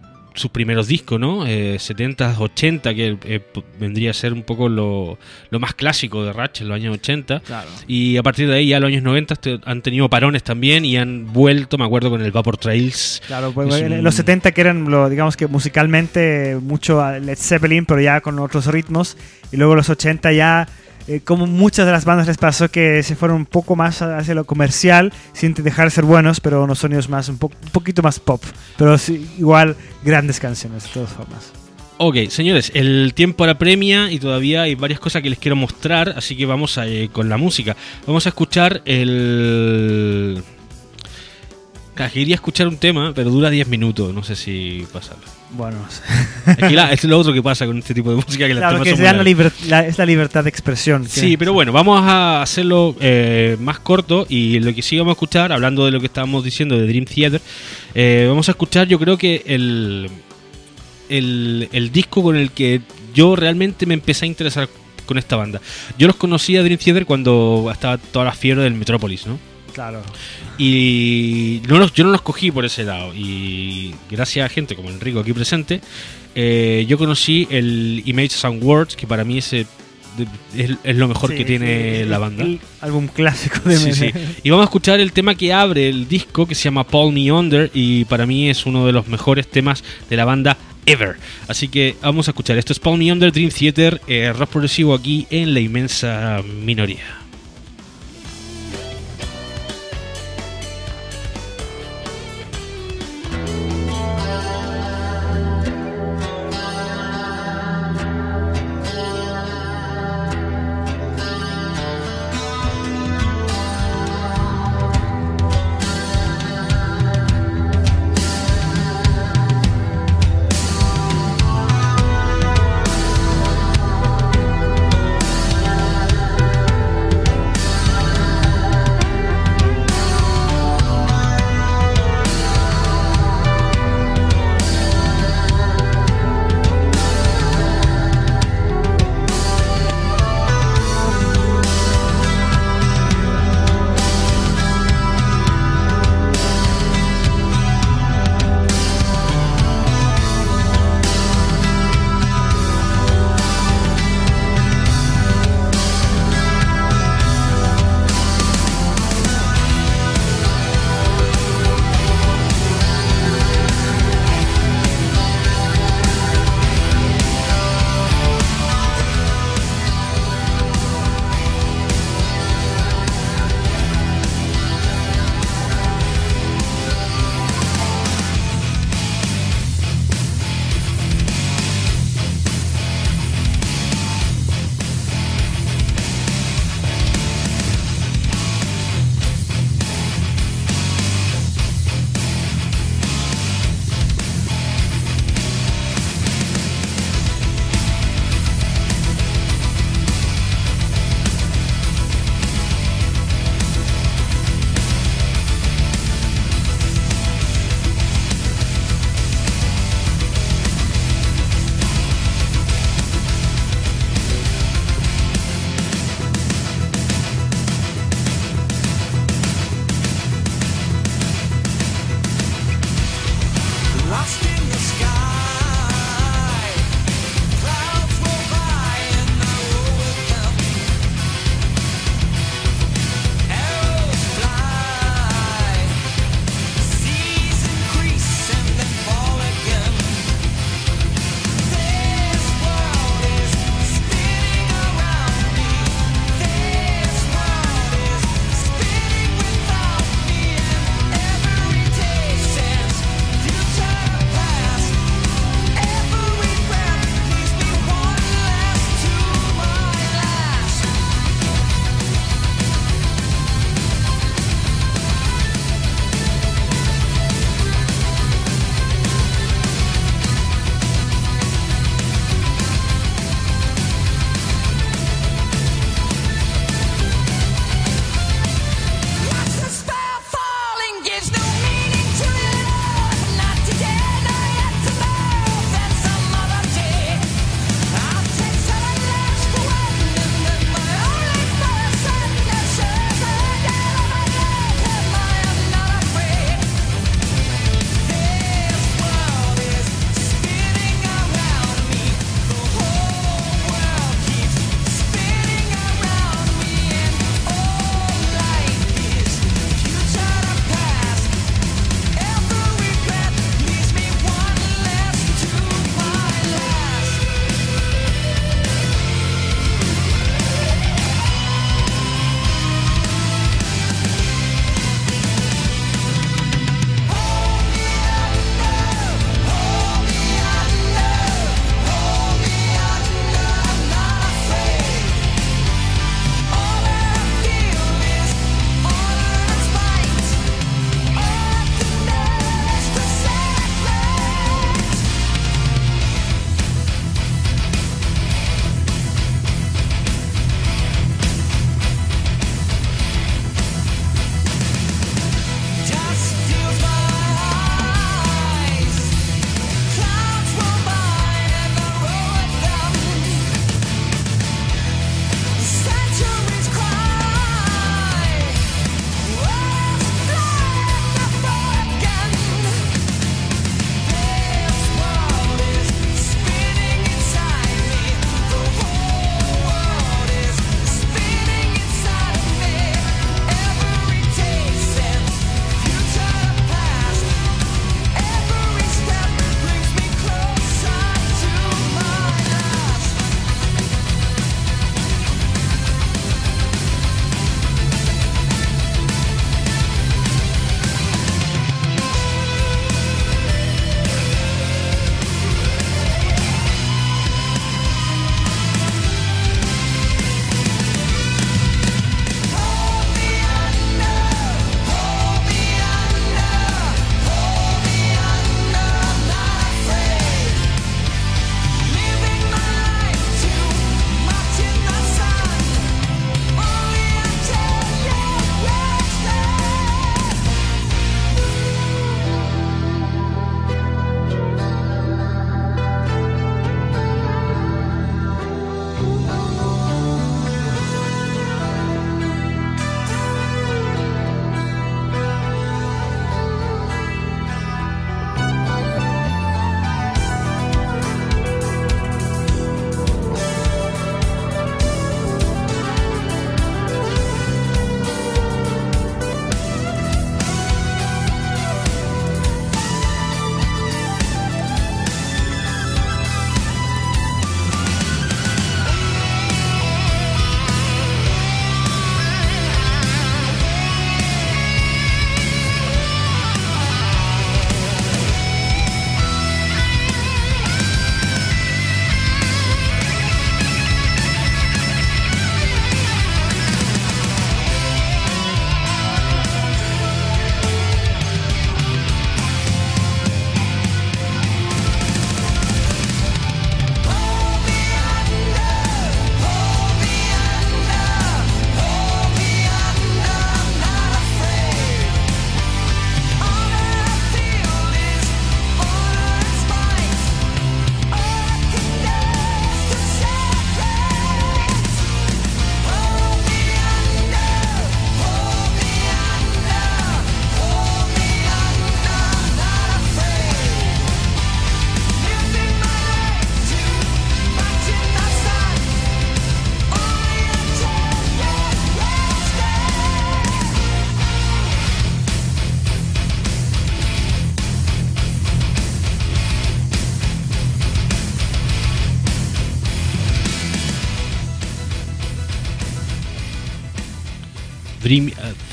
sus primeros discos, ¿no? Eh, 70, 80, que eh, vendría a ser un poco lo, lo más clásico de Ratch en los años 80. claro Y a partir de ahí, ya los años 90, te- han tenido parones también y han vuelto, me acuerdo, con el Vapor Trails. Claro, pues, Es en un- los 70 que eran, lo, digamos que musicalmente mucho a Led Zeppelin, pero ya con otros ritmos. Y luego los 80 ya, eh, como muchas de las bandas les pasó que se fueron un poco más hacia lo comercial, sin dejar de ser buenos, pero unos sonidos más, un, po- un poquito más pop. Pero igual grandes canciones, de todas formas. Ok, señores, el tiempo ahora premia y todavía hay varias cosas que les quiero mostrar, así que vamos a, eh, con la música. Vamos a escuchar el... Quería escuchar un tema, pero dura 10 minutos, no sé si pasarlo. Bueno, Es que la- es lo otro que pasa con este tipo de música, que claro se dan la liber- la- es la libertad de expresión. Sí, pero bueno, vamos a hacerlo eh, más corto y lo que sí vamos a escuchar, hablando de lo que estábamos diciendo de Dream Theater, eh, vamos a escuchar yo creo que el, el, el disco con el que yo realmente me empecé a interesar con esta banda. Yo los conocí a Dream Theater cuando estaba toda la fiebre del Metropolis, ¿no? Claro. Y no los, yo no los cogí por ese lado. Y gracias a gente como Enrico aquí presente, eh, yo conocí el Images and Words, que para mí ese es, es lo mejor Sí, que tiene sí, la banda. el álbum clásico de Sí, sí. Y vamos a escuchar el tema que abre el disco, que se llama Paul Me Under, y para mí es uno de los mejores temas de la banda ever. Así que vamos a escuchar. Esto es Paul Me Under, Dream Theater, eh, rock progresivo aquí en la inmensa minoría.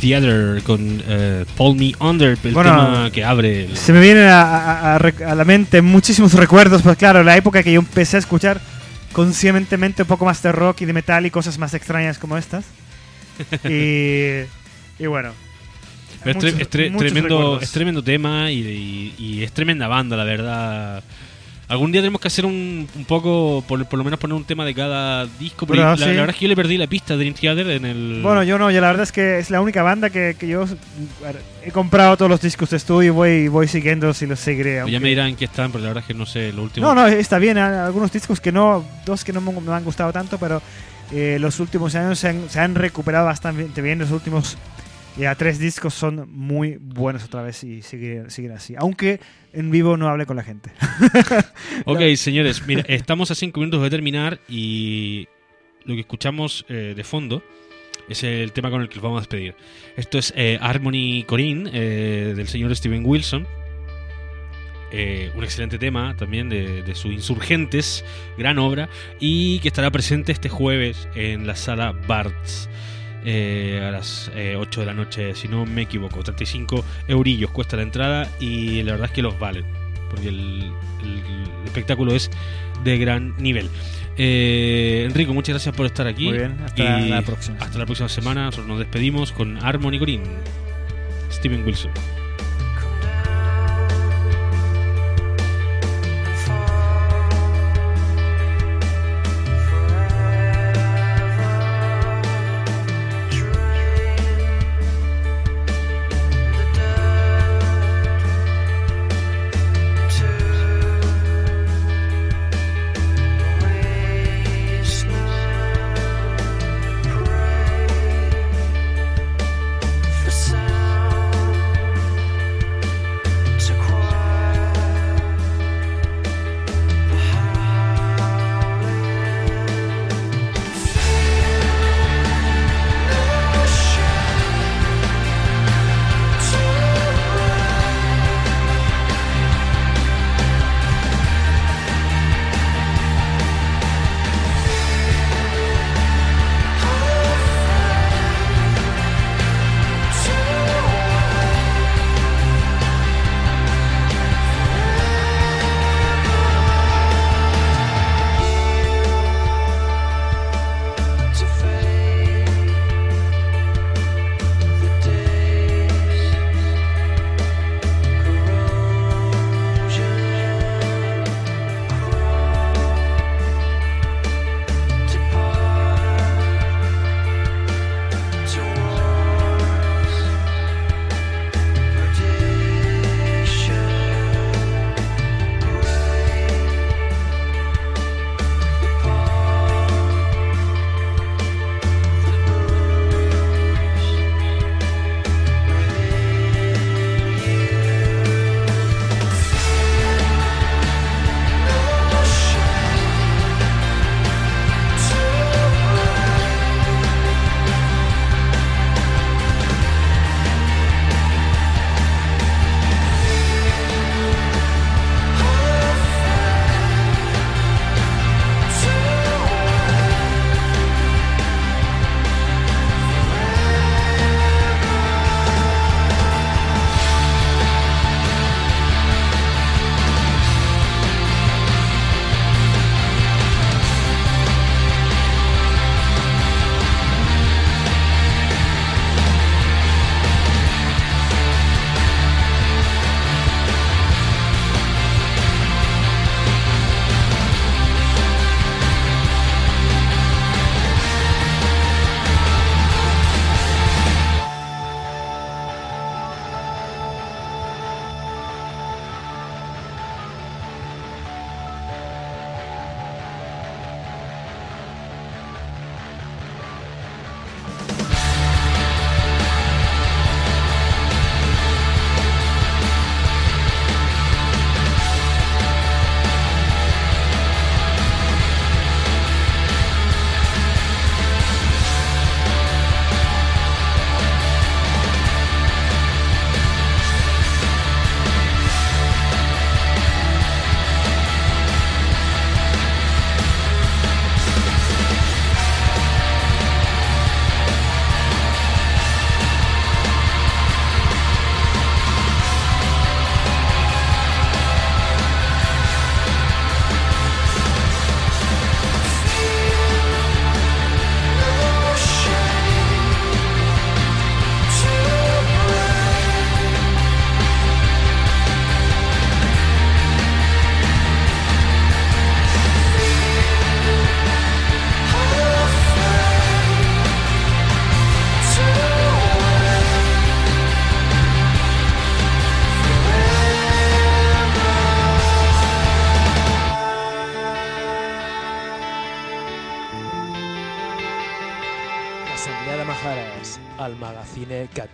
Theater con eh, Pull Me Under, el Bueno, tema que abre. el- Se me vienen a, a- a la mente muchísimos recuerdos, pues claro, la época que yo empecé a escuchar conscientemente un poco más de rock y de metal y cosas más extrañas como estas. y, y bueno. Muchos- es tre- tremendo, es tremendo tema y, y- y es tremenda banda, la verdad. Algún día tenemos que hacer un, un poco, por, por lo menos poner un tema de cada disco. Pero la, sí. la verdad es que yo le perdí la pista a Dream Theater en el. Bueno, yo no, yo la verdad es que es la única banda que, que yo he comprado todos los discos de estudio y voy, voy siguiéndolos y los seguiré. ya aunque- me dirán que están, pero la verdad es que no sé, lo último. No, no, está bien. hay Algunos discos que no, dos que no me, me han gustado tanto, pero eh, los últimos años se han, se han recuperado bastante bien. Los últimos ya tres discos son muy buenos otra vez y siguen, siguen así. Aunque en vivo no hable con la gente. Ok, señores, mira, estamos a 5 minutos de terminar y lo que escuchamos eh, de fondo es el tema con el que nos vamos a despedir. Esto es eh, Harmony Corinne eh, del señor Steven Wilson. Eh, un excelente tema también de, de su Insurgentes, gran obra, y que estará presente este jueves en la sala Barts. Eh, a las eh, 8 de la noche, si no me equivoco. 35 eurillos cuesta la entrada y la verdad es que los valen, porque el, el- el espectáculo es de gran nivel. Eh, Enrico, muchas gracias por estar aquí. Muy bien, hasta Y la próxima. Hasta la próxima semana. Nosotros nos despedimos con Harmony Corinne, Steven Wilson.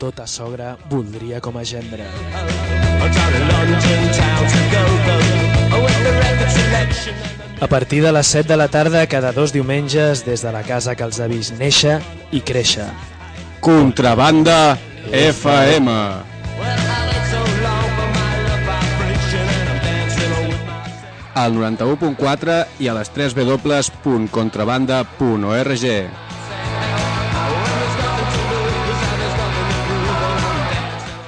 Tota sogra voldria com a gendre. A partir de les 7 de la tarda cada dos diumenges des de la casa que els ha vist néixer i créixer. Contrabanda FM. Al 91.4 i a les 3 www.contrabanda.org.